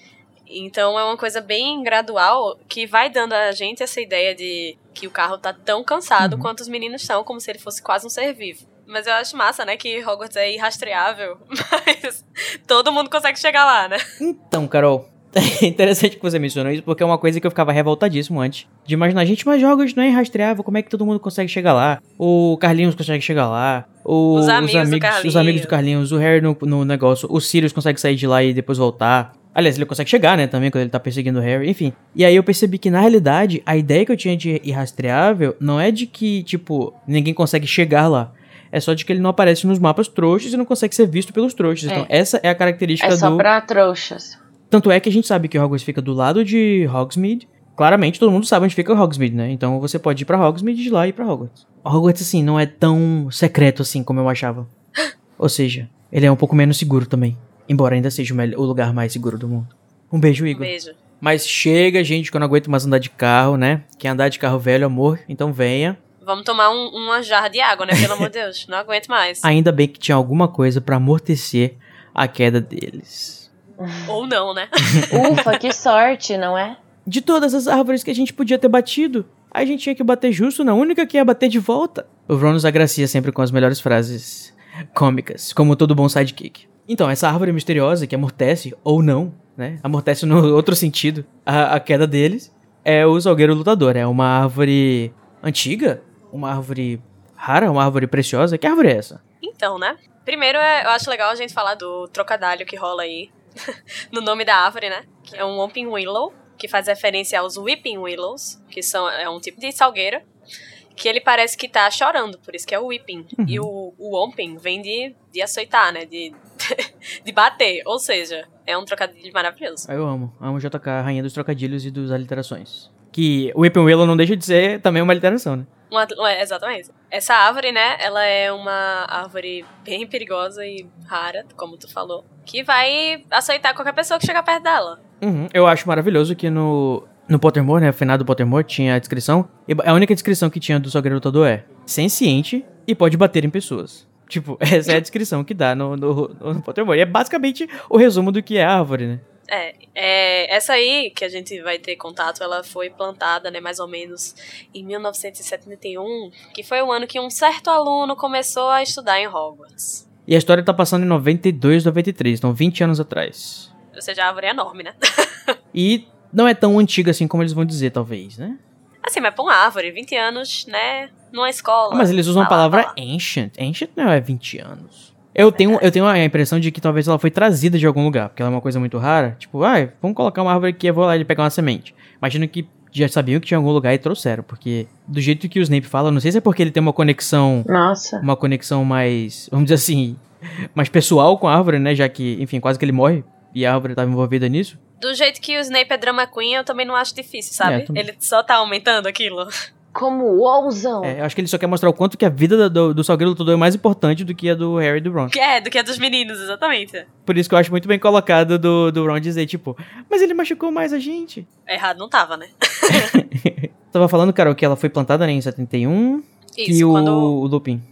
S4: Então é uma coisa bem gradual que vai dando a gente essa ideia de que o carro tá tão cansado
S2: Uhum.
S4: quanto os meninos estão, como se ele fosse quase um ser vivo. Mas eu acho massa, né, que Hogwarts é irrastreável, mas todo mundo consegue chegar lá, né?
S2: Então, Carol, é interessante que você mencionou isso, porque é uma coisa que eu ficava revoltadíssimo antes. De imaginar, gente, mas jogos não é rastreável, como é que todo mundo consegue chegar lá? O Carlinhos consegue chegar lá. O,
S4: Os amigos do
S2: os
S4: Carlinhos.
S2: amigos do Carlinhos, o Harry no, no negócio, o Sirius consegue sair de lá e depois voltar. Aliás, ele consegue chegar, né, também, quando ele tá perseguindo o Harry, enfim. E aí eu percebi que, na realidade, a ideia que eu tinha de irrastreável não é de que, tipo, ninguém consegue chegar lá. É só de que ele não aparece nos mapas trouxas e não consegue ser visto pelos trouxas.
S3: É.
S2: Então, essa é a característica
S3: É só
S2: do...
S3: pra trouxas.
S2: Tanto é que a gente sabe que Hogwarts fica do lado de Hogsmeade. Claramente, todo mundo sabe onde fica Hogsmeade, né? Então você pode ir pra Hogsmeade e de lá ir pra Hogwarts. Hogwarts, assim, não é tão secreto assim como eu achava. Ou seja, ele é um pouco menos seguro também. Embora ainda seja o, lugar mais seguro do mundo. Um beijo,
S4: Um
S2: Igor.
S4: beijo.
S2: Mas chega, gente, que eu não aguento mais andar de carro, né? Quer andar de carro velho, amor? Então venha.
S4: Vamos tomar um- uma jarra de água, né? Pelo amor de Deus, não aguento mais.
S2: Ainda bem que tinha alguma coisa pra amortecer a queda deles.
S4: Ou não, né?
S3: Ufa, que sorte, não é?
S2: De todas as árvores que a gente podia ter batido, a gente tinha que bater justo na única que ia bater de volta. O Ron nos agracia sempre com as melhores frases cômicas, como todo bom sidekick. Então, essa árvore misteriosa que amortece, ou não, né? Amortece no outro sentido, a, a queda deles, é o Salgueiro Lutador. É uma árvore antiga, uma árvore rara, uma árvore preciosa. Que árvore é essa?
S4: Então, né? Primeiro, é- eu acho legal a gente falar do trocadilho que rola aí no nome da árvore, né? Que é um Weeping Willow, que faz referência aos Weeping Willows, que são, é um tipo de salgueiro, que ele parece que tá chorando, por isso que é o Weeping. E o, o Womping vem de, de açoitar, né? De, de bater, ou seja, é um trocadilho maravilhoso.
S2: Eu amo. Amo JK, rainha dos trocadilhos e dos aliterações. Que o Willow não deixa de ser também uma aliteração, né?
S4: Uma, é, exatamente. Essa árvore, né, ela é uma árvore bem perigosa e rara, como tu falou, que vai aceitar qualquer pessoa que chegar perto dela.
S2: Uhum. Eu acho maravilhoso que no, no Pottermore, né, final do Pottermore, tinha a descrição. E a única descrição que tinha do Salgueiro Lutador é senciente e pode bater em pessoas. Tipo, essa é a descrição que dá no, no, no Pottermore. E é basicamente o resumo do que é a árvore, né?
S4: É, é, essa aí que a gente vai ter contato, ela foi plantada, né, mais ou menos em 1971, que foi o ano que um certo aluno começou a estudar em Hogwarts.
S2: E a história tá passando em 92, 93, então 20 anos atrás.
S4: Ou seja, a árvore é enorme, né?
S2: E não é tão antiga assim como eles vão dizer, talvez, né?
S4: Assim, mas pra uma árvore, 20 anos, né? Numa escola.
S2: Ah, mas eles usam a
S4: lá,
S2: palavra
S4: vai lá.
S2: ancient. Ancient não é 20 anos. Eu tenho, eu tenho a impressão de que talvez ela foi trazida de algum lugar, porque ela é uma coisa muito rara. Tipo, ah, vamos colocar uma árvore aqui, eu vou lá e pegar uma semente. Imagino que já sabiam que tinha algum lugar e trouxeram, porque do jeito que o Snape fala, não sei se é porque ele tem uma conexão,
S3: Nossa.
S2: uma conexão mais, vamos dizer assim, mais pessoal com a árvore, né, já que, enfim, quase que ele morre e a árvore estava envolvida nisso.
S4: Do jeito que o Snape é drama queen, eu também não acho difícil, sabe?
S2: É, também.
S4: Ele só tá aumentando aquilo.
S3: Como ousam.
S2: É, eu acho que ele só quer mostrar o quanto que a vida do, do Salgueiro Lutador é mais importante do que a do Harry e do Ron.
S4: Que é, do que a dos meninos, exatamente.
S2: Por isso que eu acho muito bem colocado do, do Ron dizer, tipo, mas ele machucou mais a gente.
S4: Errado não tava, né?
S2: Tava falando, Carol, que ela foi plantada né, em 71
S4: Isso,
S2: e o,
S4: quando.
S2: o Lupin.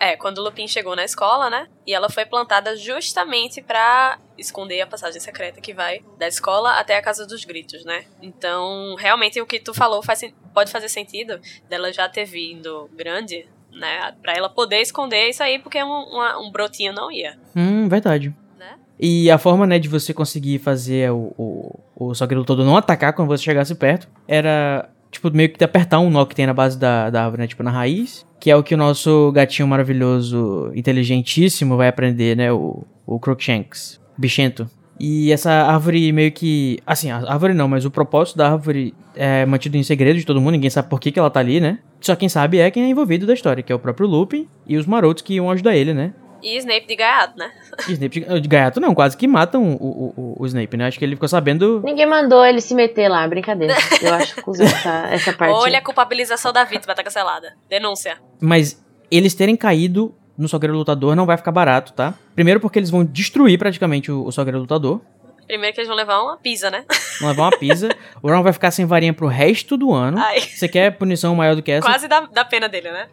S4: É, quando o Lupin chegou na escola, né? E ela foi plantada justamente pra esconder a passagem secreta que vai da escola até a Casa dos Gritos, né? Então, realmente o que tu falou faz, pode fazer sentido dela já ter vindo grande, né? Pra ela poder esconder isso aí, porque um, uma- um brotinho não ia,
S2: Hum, verdade.
S4: né?
S2: E a forma, né, de você conseguir fazer o, o, o Salgueiro Lutador não atacar quando você chegasse perto era, tipo, meio que apertar um nó que tem na base da, da árvore, né, tipo, na raiz. Que é o que o nosso gatinho maravilhoso, inteligentíssimo, vai aprender, né, o, o Crookshanks, bichento. E essa árvore meio que. Assim, a árvore não, mas o propósito da árvore é mantido em segredo de todo mundo, ninguém sabe por que, que ela tá ali, né? Só quem sabe é quem é envolvido da história, que é o próprio Lupin e os marotos que iam ajudar ele, né?
S4: E Snape de gaiato, né?
S2: E Snape de, de gaiato não, quase que matam o, o, o- Snape, né? Acho que ele ficou sabendo.
S3: Ninguém mandou ele se meter lá, brincadeira. Eu acho que essa, essa parte.
S4: Olha a culpabilização da vítima, tá cancelada. Denúncia.
S2: Mas eles terem caído no Salgueiro Lutador não vai ficar barato, tá? Primeiro porque eles vão destruir praticamente o, o Salgueiro Lutador.
S4: Primeiro que eles vão levar uma pizza, né?
S2: Vão levar uma pizza. o Ron vai ficar sem varinha pro resto do ano.
S4: Ai,
S2: Você quer punição maior do que essa?
S4: quase dá, dá pena dele, né?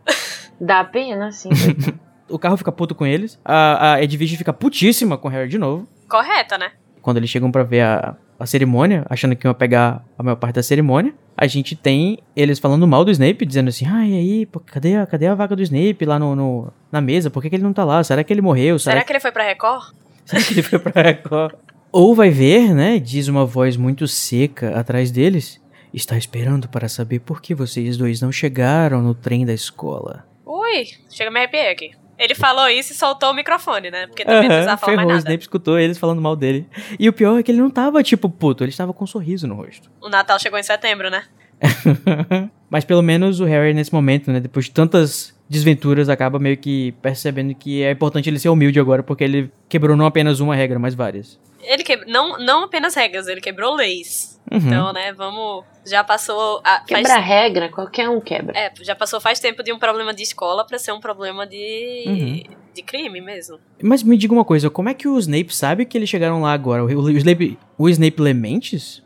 S3: Dá pena, sim.
S2: O carro fica puto com eles. A, a Edwige fica putíssima com o Harry de novo.
S4: Correta, né?
S2: quando eles chegam pra ver a, a cerimônia, achando que iam pegar a maior parte da cerimônia, a gente tem eles falando mal do Snape, dizendo assim, ah, e aí, pô, cadê, a, cadê a vaga do Snape lá no, no- na mesa? Por que, que ele não tá lá? Será que ele morreu? Será,
S4: Será que ele foi pra Record?
S2: será que ele foi pra Record? Ou vai ver, né, diz uma voz muito seca atrás deles, está esperando para saber por que vocês dois não chegaram no trem da escola.
S4: Ui, chega a me arrepiar aqui. Ele falou isso e soltou o microfone, né? Porque também não
S2: Aham,
S4: precisava falar mais
S2: ferrou, o
S4: nada.
S2: Snape escutou eles falando mal dele. E o pior é que ele não tava, tipo, puto, ele estava com um sorriso no rosto.
S4: O Natal chegou em setembro, né?
S2: Mas pelo menos o Harry, nesse momento, né? Depois de tantas desventuras, acaba meio que percebendo que é importante ele ser humilde agora, porque ele quebrou não apenas uma regra, mas várias.
S4: Ele quebrou, não, não apenas regras, ele quebrou leis.
S2: Uhum.
S4: Então, né, vamos. Já passou. A, faz,
S3: Quebra regra, qualquer um quebra.
S4: é, já passou faz tempo de um problema de escola pra ser um problema de.
S2: Uhum.
S4: de crime mesmo.
S2: Mas me diga uma coisa, como é que o Snape sabe que eles chegaram lá agora? O, o Snape, o Snape lê mentes?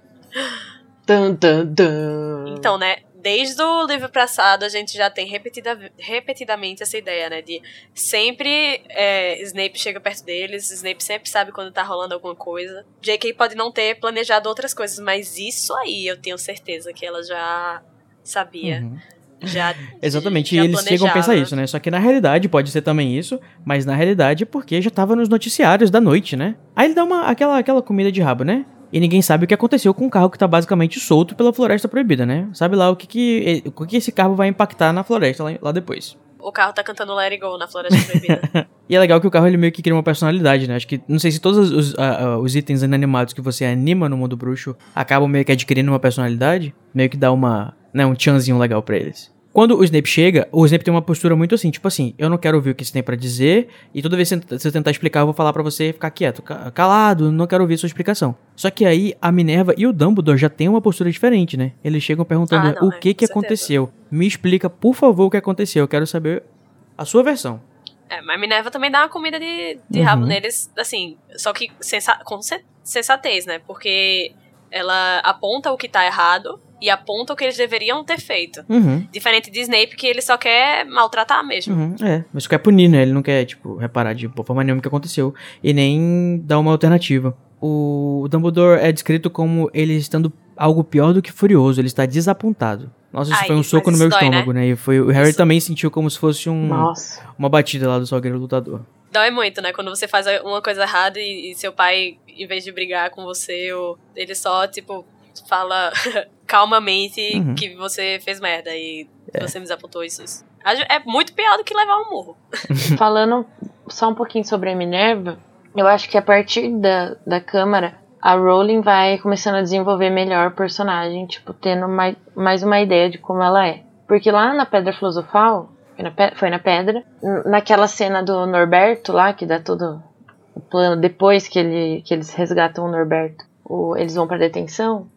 S3: Tan, tan, tan.
S4: Então, né, desde o livro passado a gente já tem repetida, repetidamente essa ideia, né, de sempre é, Snape chega perto deles, Snape sempre sabe quando tá rolando alguma coisa. J.K. pode não ter planejado outras coisas, mas isso aí eu tenho certeza que ela já sabia.
S2: Uhum.
S4: Já,
S2: Exatamente,
S4: já
S2: e eles chegam a pensar isso, né? Só que na realidade pode ser também isso, mas na realidade é porque já tava nos noticiários da noite, né? Aí ele dá uma, aquela, aquela comida de rabo, né? E ninguém sabe o que aconteceu com o carro que tá basicamente solto pela floresta proibida, né? Sabe lá o que que, o que esse carro vai impactar na floresta lá, lá depois.
S4: O carro tá cantando Let It Go na Floresta Proibida.
S2: E é legal que o carro ele meio que cria uma personalidade, né? Acho que, não sei se todos os, ah, os itens inanimados que você anima no mundo bruxo acabam meio que adquirindo uma personalidade, meio que dá uma, né, um tchanzinho legal pra eles. Quando o Snape chega, o Snape tem uma postura muito assim, tipo assim, eu não quero ouvir o que você tem pra dizer, e toda vez que você tentar explicar, eu vou falar pra você ficar quieto, ca- calado, não quero ouvir sua explicação. Só que aí a Minerva e o Dumbledore já têm uma postura diferente, né? Eles chegam perguntando
S4: Ah, não,
S2: o
S4: é,
S2: que que aconteceu. Me explica, por favor, o que aconteceu. Eu quero saber a sua versão.
S4: É, mas Minerva também dá uma comida de, de
S2: Uhum.
S4: rabo neles, assim, só que sensa com sen- sensatez, né? Porque ela aponta o que tá errado e aponta o que eles deveriam ter feito.
S2: Uhum.
S4: Diferente de Snape, que ele só quer maltratar mesmo.
S2: Uhum, é, mas quer punir, né? Ele não quer, tipo, reparar de forma nenhuma o que aconteceu. E nem dar uma alternativa. O Dumbledore é descrito como ele estando algo pior do que furioso. Ele está desapontado. Nossa, isso
S4: Ai,
S2: foi um
S4: mas
S2: soco no meu
S4: dói,
S2: estômago, né? E foi, o Harry
S4: Isso-
S2: também sentiu como se fosse um,
S3: Nossa.
S2: uma batida lá do Salgueiro Lutador.
S4: Dói muito, né? Quando você faz uma coisa errada e, e seu pai, em vez de brigar com você, ou ele só, tipo, fala calmamente
S2: Uhum.
S4: que você fez merda e você me desapontou isso. É muito pior do que levar um murro.
S3: Falando só um pouquinho sobre a Minerva, eu acho que a partir da, da Câmara, a Rowling vai começando a desenvolver melhor o personagem, tipo, tendo mais, mais uma ideia de como ela é. Porque lá na Pedra Filosofal, foi na, pe- foi na Pedra, naquela cena do Norberto lá, que dá todo o plano, depois que, ele, que eles resgatam o Norberto, o- eles vão pra detenção,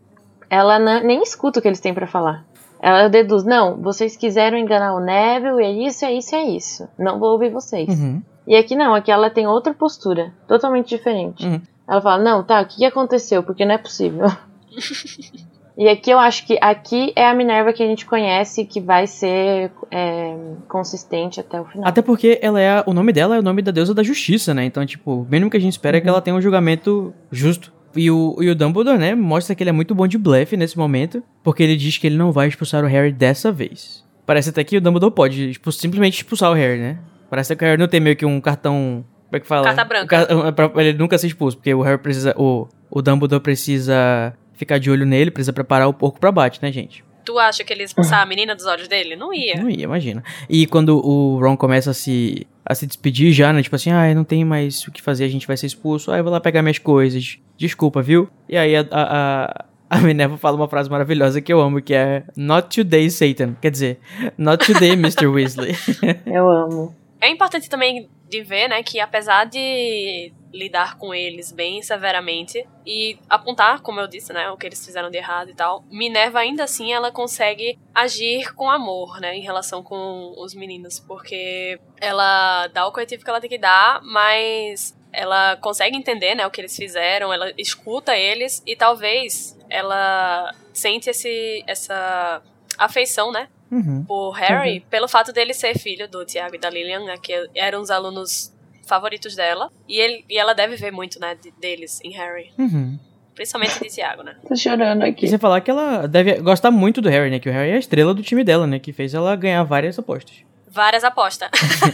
S3: ela nem escuta o que eles têm pra falar. Ela deduz, não, vocês quiseram enganar o Neville, é isso, é isso, é isso. Não vou ouvir vocês.
S2: Uhum.
S3: E aqui não, aqui ela tem outra postura, totalmente diferente.
S2: Uhum.
S3: Ela fala, não, tá, o que aconteceu? Porque não é possível. e aqui eu acho que aqui é a Minerva que a gente conhece que vai ser é, consistente até o final.
S2: Até porque ela é a- o nome dela é o nome da deusa da justiça, né? Então, tipo, o mínimo que a gente espera é que ela tenha um julgamento justo. E o, e o Dumbledore, né, mostra que ele é muito bom de blefe nesse momento, porque ele diz que ele não vai expulsar o Harry dessa vez. Parece até que o Dumbledore pode tipo, simplesmente expulsar o Harry, né? Parece que o Harry não tem meio que um cartão. Como é que fala?
S4: Carta branca.
S2: Um pra ele nunca ser expulso, porque o Harry precisa. O, o Dumbledore precisa ficar de olho nele, precisa preparar o porco pra bate, né, gente?
S4: Tu acha que ele ia expulsar a menina dos olhos dele? Não ia.
S2: Não ia, imagina. E quando o Ron começa a se, a se despedir já, né? Tipo assim, ah, não tem mais o que fazer, a gente vai ser expulso. Ah, eu vou lá pegar minhas coisas. Desculpa, viu? E aí a, a, a, a Minerva fala uma frase maravilhosa que eu amo, que é Not today, Satan. Quer dizer, Not today, Mr. Weasley.
S3: Eu amo.
S4: É importante também de ver, né, que apesar de lidar com eles bem severamente e apontar, como eu disse, né, o que eles fizeram de errado e tal, Minerva ainda assim ela consegue agir com amor, né, em relação com os meninos, porque ela dá o corretivo que ela tem que dar, mas ela consegue entender, né, o que eles fizeram, ela escuta eles e talvez ela sente esse essa afeição, né,
S2: Uhum.
S4: por Harry pelo fato dele ser filho do Tiago e da Lilian, né, que eram os alunos favoritos dela. E, ele, e ela deve ver muito, né, de- deles em Harry.
S2: Uhum.
S4: Principalmente de Tiago, né?
S3: Tô chorando aqui.
S2: E sem falar que ela deve gostar muito do Harry, né? Que o Harry é a estrela do time dela, né? Que fez ela ganhar várias apostas.
S4: Várias apostas.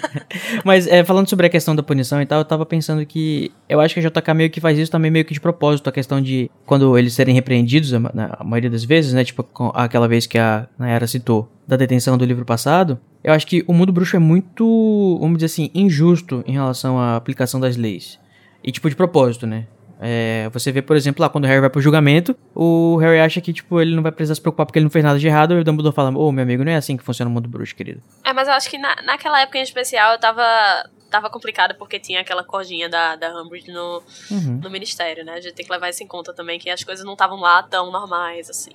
S2: Mas é, falando sobre a questão da punição e tal, eu tava pensando que eu acho que a JK meio que faz isso também meio que de propósito, a questão de quando eles serem repreendidos, a, maioria das vezes, né? Tipo aquela vez que a Nayara citou da detenção do livro passado. Eu acho que o mundo bruxo é muito, vamos dizer assim, injusto em relação à aplicação das leis. E tipo de propósito, né? É, você vê, por exemplo, lá quando o Harry vai pro julgamento, o Harry acha que, tipo, ele não vai precisar se preocupar porque ele não fez nada de errado, e o Dumbledore fala, ô, meu amigo, não é assim que funciona o mundo bruxo, querido.
S4: é, mas eu acho que na, naquela época em especial eu tava, tava complicado porque tinha aquela cordinha da, da Umbridge no,
S2: Uhum.
S4: no ministério, né? A gente tem que levar isso em conta também, que as coisas não estavam lá tão normais, assim.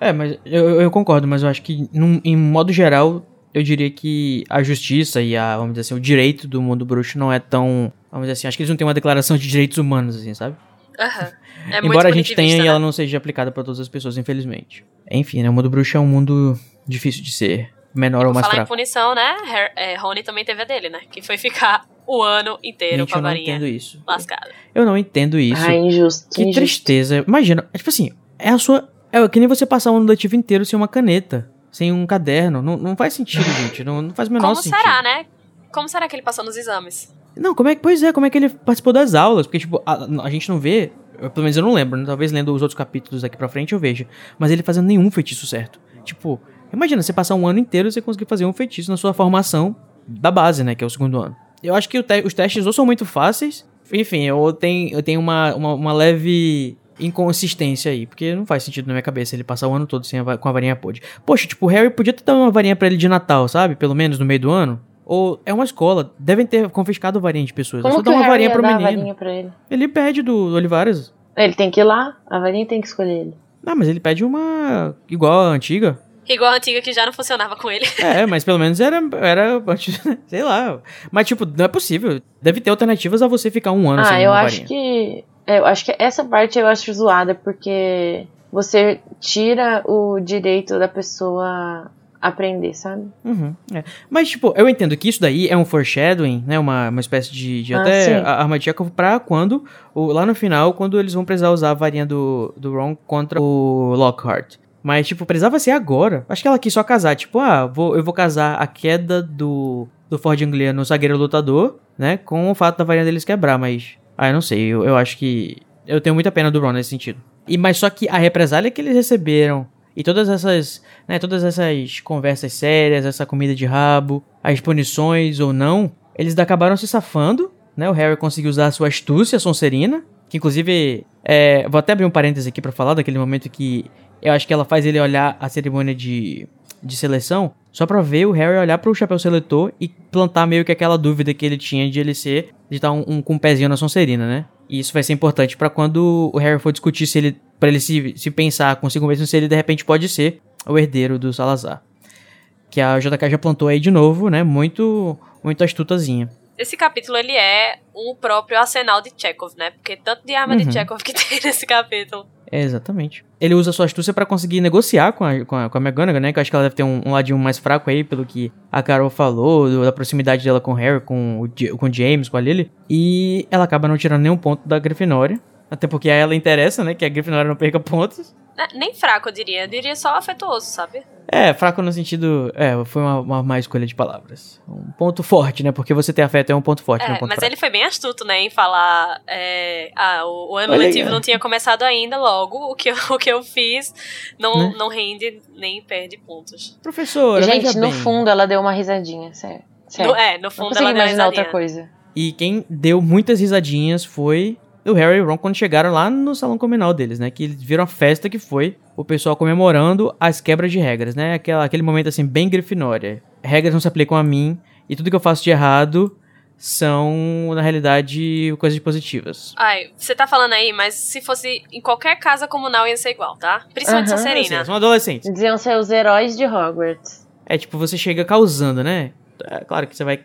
S2: É, mas eu, eu concordo, mas eu acho que, num- em modo geral, eu diria que a justiça e a, vamos dizer assim, o direito do mundo bruxo não é tão. Vamos dizer assim, acho que eles não têm uma declaração de direitos humanos, assim, sabe?
S4: Aham. É muito
S2: Embora a gente tenha
S4: punitivista,
S2: e
S4: né?
S2: ela não seja aplicada pra todas as pessoas, infelizmente. Enfim, né? O mundo bruxo é um mundo difícil de ser menor ou mais
S4: falar em
S2: fraco.
S4: punição, né? Har- é, Rony também teve a dele, né? Que foi ficar o ano inteiro
S2: Gente,
S4: com a
S2: eu não
S4: varinha
S2: entendo isso.
S4: lascada.
S2: Eu não entendo isso.
S3: Ai, injusto.
S2: Que
S3: injusto.
S2: tristeza. Imagina, é tipo assim, é a sua. É que nem você passar um ano letivo inteiro sem uma caneta, sem um caderno. Não, não faz sentido, gente. Não, não faz o menor
S4: Como
S2: sentido.
S4: será, né? Como será que ele passou nos exames?
S2: Não, como é que. Pois é, como é que ele participou das aulas? Porque, tipo, a, a gente não vê. eu, pelo menos eu não lembro, né? Talvez lendo os outros capítulos daqui pra frente eu veja. Mas ele fazendo nenhum feitiço certo. Tipo, imagina, você passar um ano inteiro e você conseguir fazer um feitiço na sua formação da base, né? Que é o segundo ano. Eu acho que te- os testes ou são muito fáceis, enfim, ou tem, eu tenho uma, uma, uma leve inconsistência aí, porque não faz sentido na minha cabeça ele passar o ano todo sem a com a varinha podre. Poxa, tipo, o Harry podia ter dado uma varinha pra ele de Natal, sabe? Pelo menos no meio do ano. Ou é uma escola, devem ter confiscado varinha de pessoas. É
S3: Como
S2: só
S3: o
S2: uma
S3: Harry
S2: varinha
S3: ia
S2: pro
S3: dar a
S2: menino.
S3: varinha pra ele?
S2: Ele pede do, Olivares.
S3: Ele tem que ir lá, a varinha tem que escolher ele.
S2: Ah, mas ele pede uma igual a antiga.
S4: Igual a antiga que já não funcionava com ele.
S2: É, mas pelo menos era, era antes, sei lá. Mas, tipo, não é possível. Deve ter alternativas a você ficar um ano
S3: ah,
S2: sem
S3: eu
S2: uma
S3: acho
S2: varinha.
S3: que. Eu acho que essa parte eu acho zoada, porque você tira o direito da pessoa aprender, sabe?
S2: Uhum, é. Mas, tipo, eu entendo que isso daí é um foreshadowing, né? Uma, uma espécie de, de
S3: Ah,
S2: até
S3: sim.
S2: a- arma de Chekhov pra quando, o, lá no final, quando eles vão precisar usar a varinha do, do Ron contra o Lockhart. Mas, tipo, precisava ser agora. Acho que ela quis só casar. Tipo, ah, vou, eu vou casar a queda do, do Ford Anglia no zagueiro lutador, né? Com o fato da varinha deles quebrar, mas. Ah, eu não sei. Eu, eu acho que. Eu tenho muita pena do Ron nesse sentido. E, mas só que a represália que eles receberam e todas essas, né, todas essas conversas sérias, essa comida de rabo, as punições ou não, eles acabaram se safando, né? O Harry conseguiu usar a sua astúcia sonserina, que inclusive, é, vou até abrir um parêntese aqui para falar daquele momento que eu acho que ela faz ele olhar a cerimônia de, de seleção, só pra ver o Harry olhar pro chapéu seletor e plantar meio que aquela dúvida que ele tinha de ele ser, de estar um, um, com um pezinho na Sonserina, né? E isso vai ser importante para quando o Harry for discutir se ele, para ele se, se pensar consigo mesmo se ele de repente pode ser o herdeiro do Salazar. Que a JK já plantou aí de novo, né? Muito, muito astutazinha.
S4: Esse capítulo, ele é o próprio arsenal de Chekhov, né? Porque tanto de arma uhum. de Chekhov que tem nesse capítulo.
S2: É, exatamente. Ele usa sua astúcia para conseguir negociar com a, com a, com a McGonagall, né? Que eu acho que ela deve ter um, um, ladinho mais fraco aí, pelo que a Carol falou, do, da proximidade dela com o Harry, com o, com o James, com a Lily. E ela acaba não tirando nenhum ponto da Grifinória. Até porque a ela interessa, né? Que a Grifinória não perca pontos.
S4: É, nem fraco, eu diria. Eu diria só afetuoso, sabe?
S2: É, fraco no sentido. É, foi uma, uma má escolha de palavras. Um ponto forte, né? Porque você ter afeto é um ponto forte,
S4: é,
S2: um ponto
S4: Mas
S2: fraco.
S4: ele foi bem astuto, né? Em falar. É, ah, o, o ano letivo não tinha começado ainda, logo o que eu, o que eu fiz não, né? não rende nem perde pontos.
S2: Professora,
S3: Gente, no
S2: bem.
S3: fundo ela deu uma risadinha, sério. sério.
S4: No, é, no fundo
S3: não
S4: ela deu uma risadinha.
S3: outra coisa.
S2: E quem deu muitas risadinhas foi o Harry e o Ron quando chegaram lá no salão comunal deles, né? Que eles viram a festa que foi o pessoal comemorando as quebras de regras, né? Aquela, aquele momento assim, bem grifinória. Regras não se aplicam a mim e tudo que eu faço de errado são, na realidade, coisas positivas.
S4: Ai, você tá falando aí, mas se fosse em qualquer casa comunal ia ser igual, tá? Principalmente
S3: Aham.
S4: Sonserina.
S2: São adolescentes.
S3: Diziam ser os heróis de Hogwarts.
S2: É tipo, você chega causando, né? É claro que você vai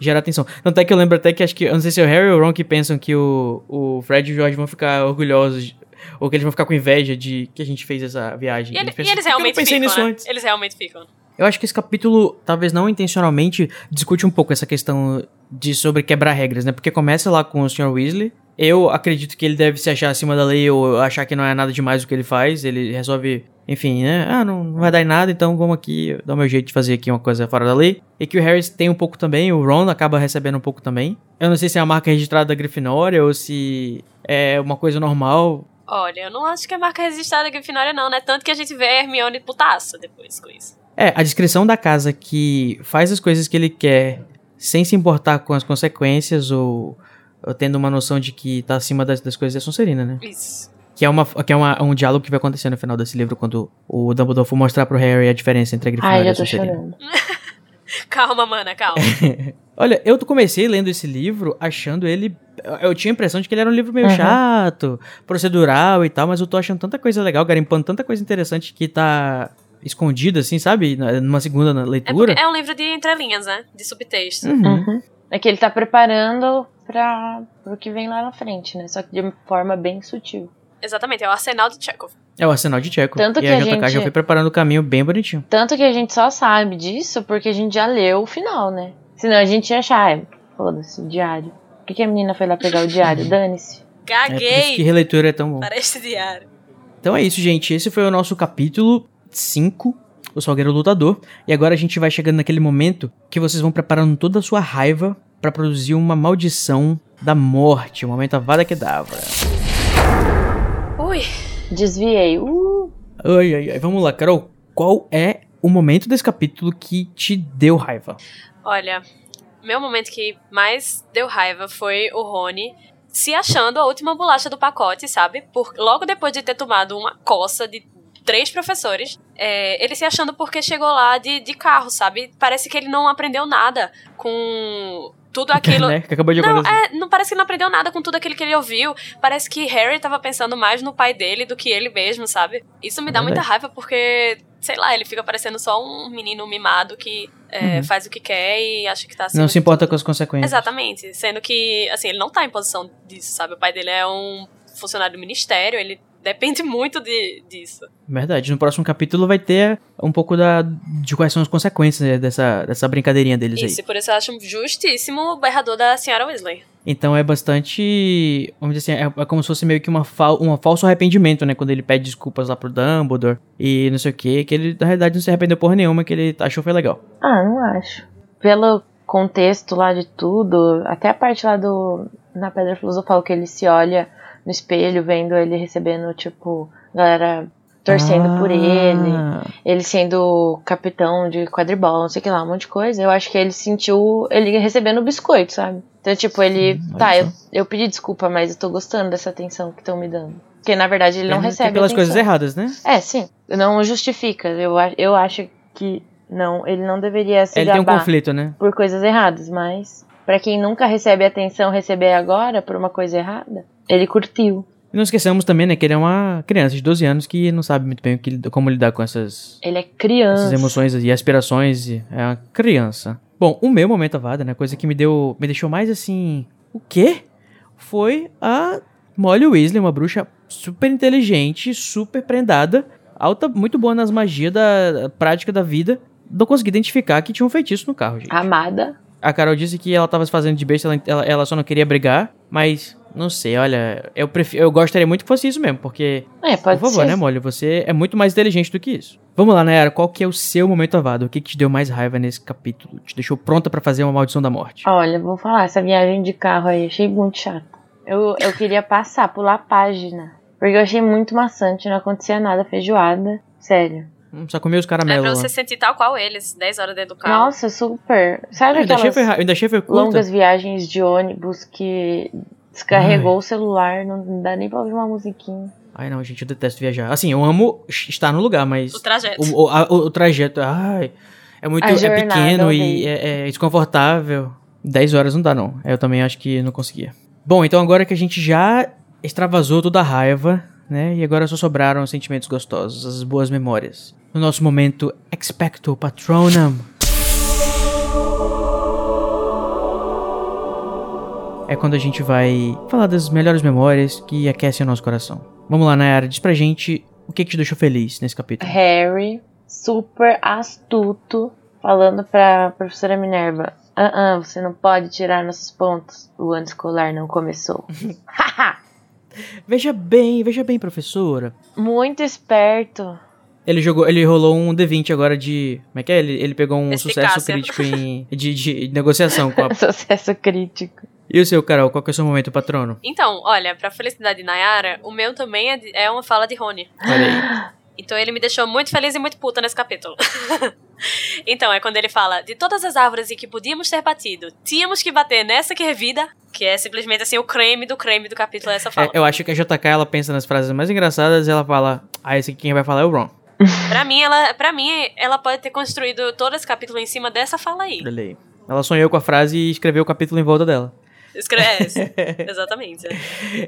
S2: gerar atenção. Tanto é que eu lembro até que acho que, eu não sei se é o Harry ou o Ron que pensam que o, o Fred e o George vão ficar orgulhosos, ou que eles vão ficar com inveja de que a gente fez essa viagem.
S4: E, ele-
S2: Eles
S4: e eles
S2: "Por que eu
S4: realmente
S2: pensei
S4: ficam,
S2: nisso
S4: né?
S2: antes?"
S4: Eles realmente ficam.
S2: Eu acho que esse capítulo, talvez não intencionalmente, discute um pouco essa questão de sobre quebrar regras, né? Porque começa lá com o Sr. Weasley. Eu acredito que ele deve se achar acima da lei ou achar que não é nada demais o que ele faz. Ele resolve, enfim, né? Ah, não, não vai dar em nada, então vamos aqui dar o meu jeito de fazer aqui uma coisa fora da lei. E que o Harry tem um pouco também, o Ron acaba recebendo um pouco também. Eu não sei se é a marca registrada da Grifinória ou se é uma coisa normal.
S4: Olha, eu não acho que é marca registrada da Grifinória, não, né? Tanto que a gente vê a Hermione putaça depois com isso.
S2: É, a descrição da casa que faz as coisas que ele quer sem se importar com as consequências ou, ou tendo uma noção de que tá acima das, das coisas é Sonserina, né?
S4: Isso.
S2: Que é, uma, que é uma, um diálogo que vai acontecer no final desse livro quando o Dumbledore for mostrar pro Harry a diferença entre a Grifinória
S3: Ai,
S2: e a
S3: já tô
S2: Sonserina.
S3: chorando.
S4: Calma, mana, calma.
S2: Olha, eu comecei lendo esse livro achando ele. Eu tinha a impressão de que ele era um livro meio
S3: Uhum.
S2: chato, procedural e tal, mas eu tô achando tanta coisa legal, garimpando tanta coisa interessante que tá escondida, assim, sabe? Numa segunda
S4: É,
S2: leitura.
S4: porque é um livro de entrelinhas, né? De subtexto.
S2: Uhum.
S3: Uhum. É que ele tá preparando pra, pro que vem lá na frente, né? Só que de uma forma bem sutil.
S4: Exatamente, é o arsenal de Chekhov.
S2: É o arsenal de Tcheco.
S3: Tanto
S2: e
S3: que
S2: a
S3: a
S2: JK já
S3: gente-
S2: foi preparando o caminho bem bonitinho.
S3: Tanto que a gente só sabe disso porque a gente já leu o final, né? Senão a gente ia achar, é, foda-se, o diário. Por que, que a menina foi lá pegar o diário? Dane-se.
S2: É por isso que releitura é tão bom.
S4: para este diário.
S2: Então é isso, gente. Esse foi o nosso capítulo 5, O Salgueiro Lutador. E agora a gente vai chegando naquele momento que vocês vão preparando toda a sua raiva pra produzir uma maldição da morte. O momento Avada Kedavra.
S4: Ui,
S3: Desviei. Uh,
S2: Ai, ai, ai. Vamos lá, Carol. Qual é o momento desse capítulo que te deu raiva?
S4: olha, meu momento que mais deu raiva foi o Rony se achando a última bolacha do pacote, sabe? Por, logo depois de ter tomado uma coça de três professores, é, ele se achando porque chegou lá de, de carro, sabe? Parece que ele não aprendeu nada com tudo aquilo.
S2: né? Que acabou de
S4: Não,
S2: acontecer.
S4: é, não parece que não aprendeu nada com tudo aquilo que ele ouviu. Parece que Harry tava pensando mais no pai dele do que ele mesmo, sabe? Isso me dá muita
S2: Verdade.
S4: raiva porque, sei lá, ele fica parecendo só um menino mimado que é,
S2: Uhum.
S4: faz o que quer e acha que tá assim.
S2: Não se importa com as consequências.
S4: Exatamente. Sendo que, assim, ele não tá em posição disso, sabe? O pai dele é um funcionário do ministério, ele depende muito de, disso.
S2: Verdade. No próximo capítulo vai ter um pouco da, de quais são as consequências né, dessa, dessa brincadeirinha deles aí.
S4: Isso, e por isso eu acho justíssimo o berrador da senhora Weasley.
S2: Então é bastante. Vamos dizer assim, é, é como se fosse meio que uma fal, um falso arrependimento, né? Quando ele pede desculpas lá pro Dumbledore e não sei o que, que ele na realidade não se arrependeu porra nenhuma, que ele achou foi legal.
S3: ah, não acho. Pelo contexto lá de tudo, até a parte lá do. Na Pedra Filosofal, que ele se olha no espelho, vendo ele recebendo, tipo, galera torcendo por ele,
S2: Ah,
S3: ele sendo capitão de quadribol, não sei o que lá, um monte de coisa. Eu acho que ele sentiu ele recebendo o biscoito, sabe? Então, tipo, ele.
S2: Olha
S3: tá, eu, eu pedi desculpa, mas eu tô gostando dessa atenção que estão me dando. Porque na verdade ele não
S2: é
S3: recebe.
S2: pelas
S3: atenção.
S2: coisas erradas, né?
S3: É, sim. Não justifica. Eu, eu acho que não, ele não deveria se
S2: Ele tem um conflito, né?
S3: por coisas erradas, mas pra quem nunca recebe atenção, receber agora por uma coisa errada, ele curtiu.
S2: E não esqueçamos também, né, que ele é uma criança de 12 anos que não sabe muito bem que, como lidar com essas,
S3: Ele é criança.
S2: essas emoções e aspirações. e É uma criança. Bom, o meu momento avada, né, coisa que me deu, me deixou mais assim, o quê? Foi a Molly Weasley, uma bruxa super inteligente, super prendada, alta, muito boa nas magias da prática da vida. Não consegui identificar que tinha um feitiço no carro, gente.
S3: Amada.
S2: A Carol disse que ela tava se fazendo de besta, ela, ela, ela só não queria brigar, mas não sei, olha, eu prefiro, eu gostaria muito que fosse isso mesmo, porque,
S3: É, pode
S2: por favor,
S3: ser.
S2: né, Molly, você é muito mais inteligente do que isso. Vamos lá, Nayara, qual que é o seu momento avado? O que, que te deu mais raiva nesse capítulo? Te deixou pronta pra fazer uma maldição da morte?
S3: Olha, vou falar, essa viagem de carro aí, achei muito chata. Eu, eu queria passar, pular a página. Porque eu achei muito maçante, não acontecia nada, feijoada. Sério.
S2: Só comer os
S4: É pra
S2: caramelos lá.
S4: você sentir tal qual eles, 10 horas dentro do carro.
S3: Nossa, super. Sabe
S2: Eu ainda achei, foi, ainda achei foi curta.
S3: longas viagens de ônibus que descarregou o celular, não dá nem pra ouvir uma musiquinha.
S2: Ai, não, gente, eu detesto viajar. Assim, eu amo estar no lugar, mas
S4: O trajeto.
S2: o, o, a- o- trajeto, ai, é muito é
S3: jornada,
S2: pequeno e
S3: horrível.
S2: é, é desconfortável. 10 horas não dá, não. Eu também acho que não conseguia. Bom, então agora que a gente já extravasou toda a raiva, né? E agora só sobraram os sentimentos gostosos, as boas memórias. No nosso momento Expecto Patronum. É quando a gente vai falar das melhores memórias que aquecem o nosso coração. Vamos lá, Nayara, diz pra gente o que, que te deixou feliz nesse capítulo.
S3: Harry, super astuto, falando pra professora Minerva: Ah, ah, você não pode tirar nossos pontos. O ano escolar não começou. Haha!
S2: Veja bem, veja bem, professora.
S3: Muito esperto.
S2: Ele jogou, ele rolou um D20 agora de. Como é que é? Ele, ele pegou um
S4: Eficácia.
S2: sucesso crítico em, de, de negociação com a.
S3: Sucesso crítico.
S2: E o seu, Carol, qual que é o seu momento, patrono?
S4: Então, olha, pra felicidade de Nayara, o meu também é, de- é uma fala de Rony.
S2: Olha aí.
S4: Então ele me deixou muito feliz e muito puta nesse capítulo. então, é quando ele fala: de todas as árvores em que podíamos ter batido, tínhamos que bater nessa que é vida, que é simplesmente assim o creme do creme do capítulo, é essa fala.
S2: É, eu acho que a JK ela pensa nas frases mais engraçadas e ela fala: Ah, esse aqui quem vai falar é o Ron.
S4: Pra mim, ela, pra mim, ela pode ter construído todo esse capítulo em cima dessa fala aí.
S2: Olha aí. Ela sonhou com a frase e escreveu o capítulo em volta dela.
S4: Escreve. Exatamente.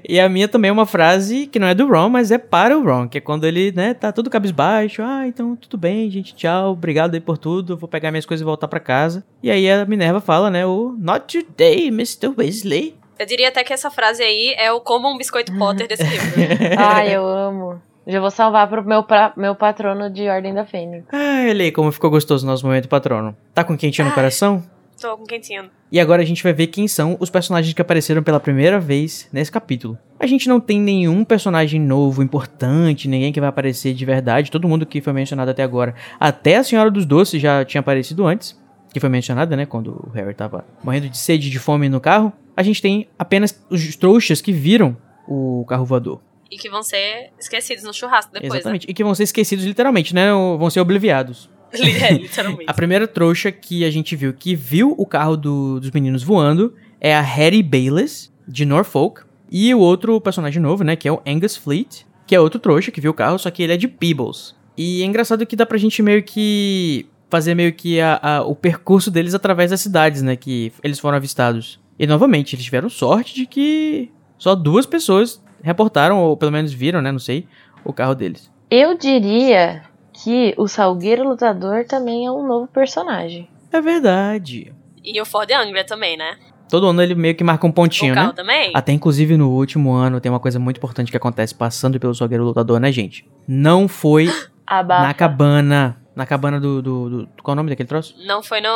S2: E a minha também é uma frase que não é do Ron, mas é para o Ron, que é quando ele, né, tá todo cabisbaixo. Ah, então tudo bem, gente, tchau, obrigado aí por tudo, vou pegar minhas coisas e voltar pra casa. E aí a Minerva fala, né, o Not today, Mr. Weasley.
S4: Eu diria até que essa frase aí é o como um biscoito Potter desse livro.
S3: Ai, eu amo. Já vou salvar pro meu, pra- meu patrono de Ordem da Fênix.
S2: Ah, aí como ficou gostoso o nosso momento, patrono. Tá com quentinho no coração?
S4: Tô com quentinho.
S2: E agora a gente vai ver quem são os personagens que apareceram pela primeira vez nesse capítulo. A gente não tem nenhum personagem novo, importante, ninguém que vai aparecer de verdade. Todo mundo que foi mencionado até agora. Até a Senhora dos Doces já tinha aparecido antes. Que foi mencionada, né? Quando o Harry tava morrendo de sede e de fome no carro. A gente tem apenas os trouxas que viram o carro voador.
S4: E que vão ser esquecidos no churrasco depois,
S2: Exatamente. E que vão ser esquecidos literalmente, né? Ou Vão ser obliviados.
S4: né? É, literalmente.
S2: A primeira trouxa que a gente viu que viu o carro do- dos meninos voando é a Hattie Bayless, de Norfolk. E o outro personagem novo, né, que é o Angus Fleet, que é outro trouxa que viu o carro, só que ele é de Peebles. E é engraçado que dá pra gente meio que fazer meio que a- a- o percurso deles através das cidades, né, que eles foram avistados. E novamente, eles tiveram sorte de que só duas pessoas reportaram, ou pelo menos viram, né, não sei, o carro deles.
S3: Eu diria que o Salgueiro Lutador também é um novo personagem.
S2: É verdade.
S4: E o Ford Anglia também, né?
S2: Todo ano ele meio que marca um pontinho,
S4: o
S2: né?
S4: carro também.
S2: Até inclusive no último ano tem uma coisa muito importante que acontece passando pelo Salgueiro Lutador, né, gente? Não foi
S3: Abafa.
S2: na cabana. Na cabana do, do, do- Qual é o nome daquele troço?
S4: Não foi no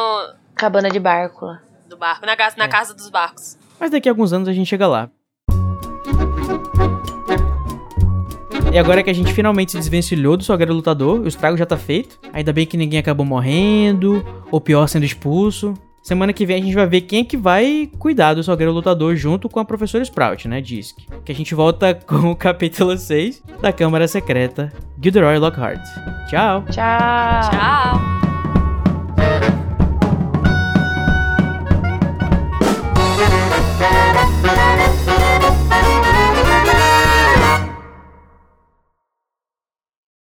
S3: Cabana de barco lá.
S4: do barco, na casa, na
S2: É.
S4: casa dos barcos.
S2: Mas daqui a alguns anos a gente chega lá. E agora que a gente finalmente se desvencilhou do Salgueiro Lutador, o estrago já tá feito. Ainda bem que ninguém acabou morrendo, ou pior, sendo expulso. Semana que vem a gente vai ver quem é que vai cuidar do Salgueiro Lutador junto com a professora Sprout, né, Disc. Que a gente volta com o capítulo 6 da Câmara Secreta, Gilderoy Lockhart. Tchau!
S3: Tchau!
S4: Tchau!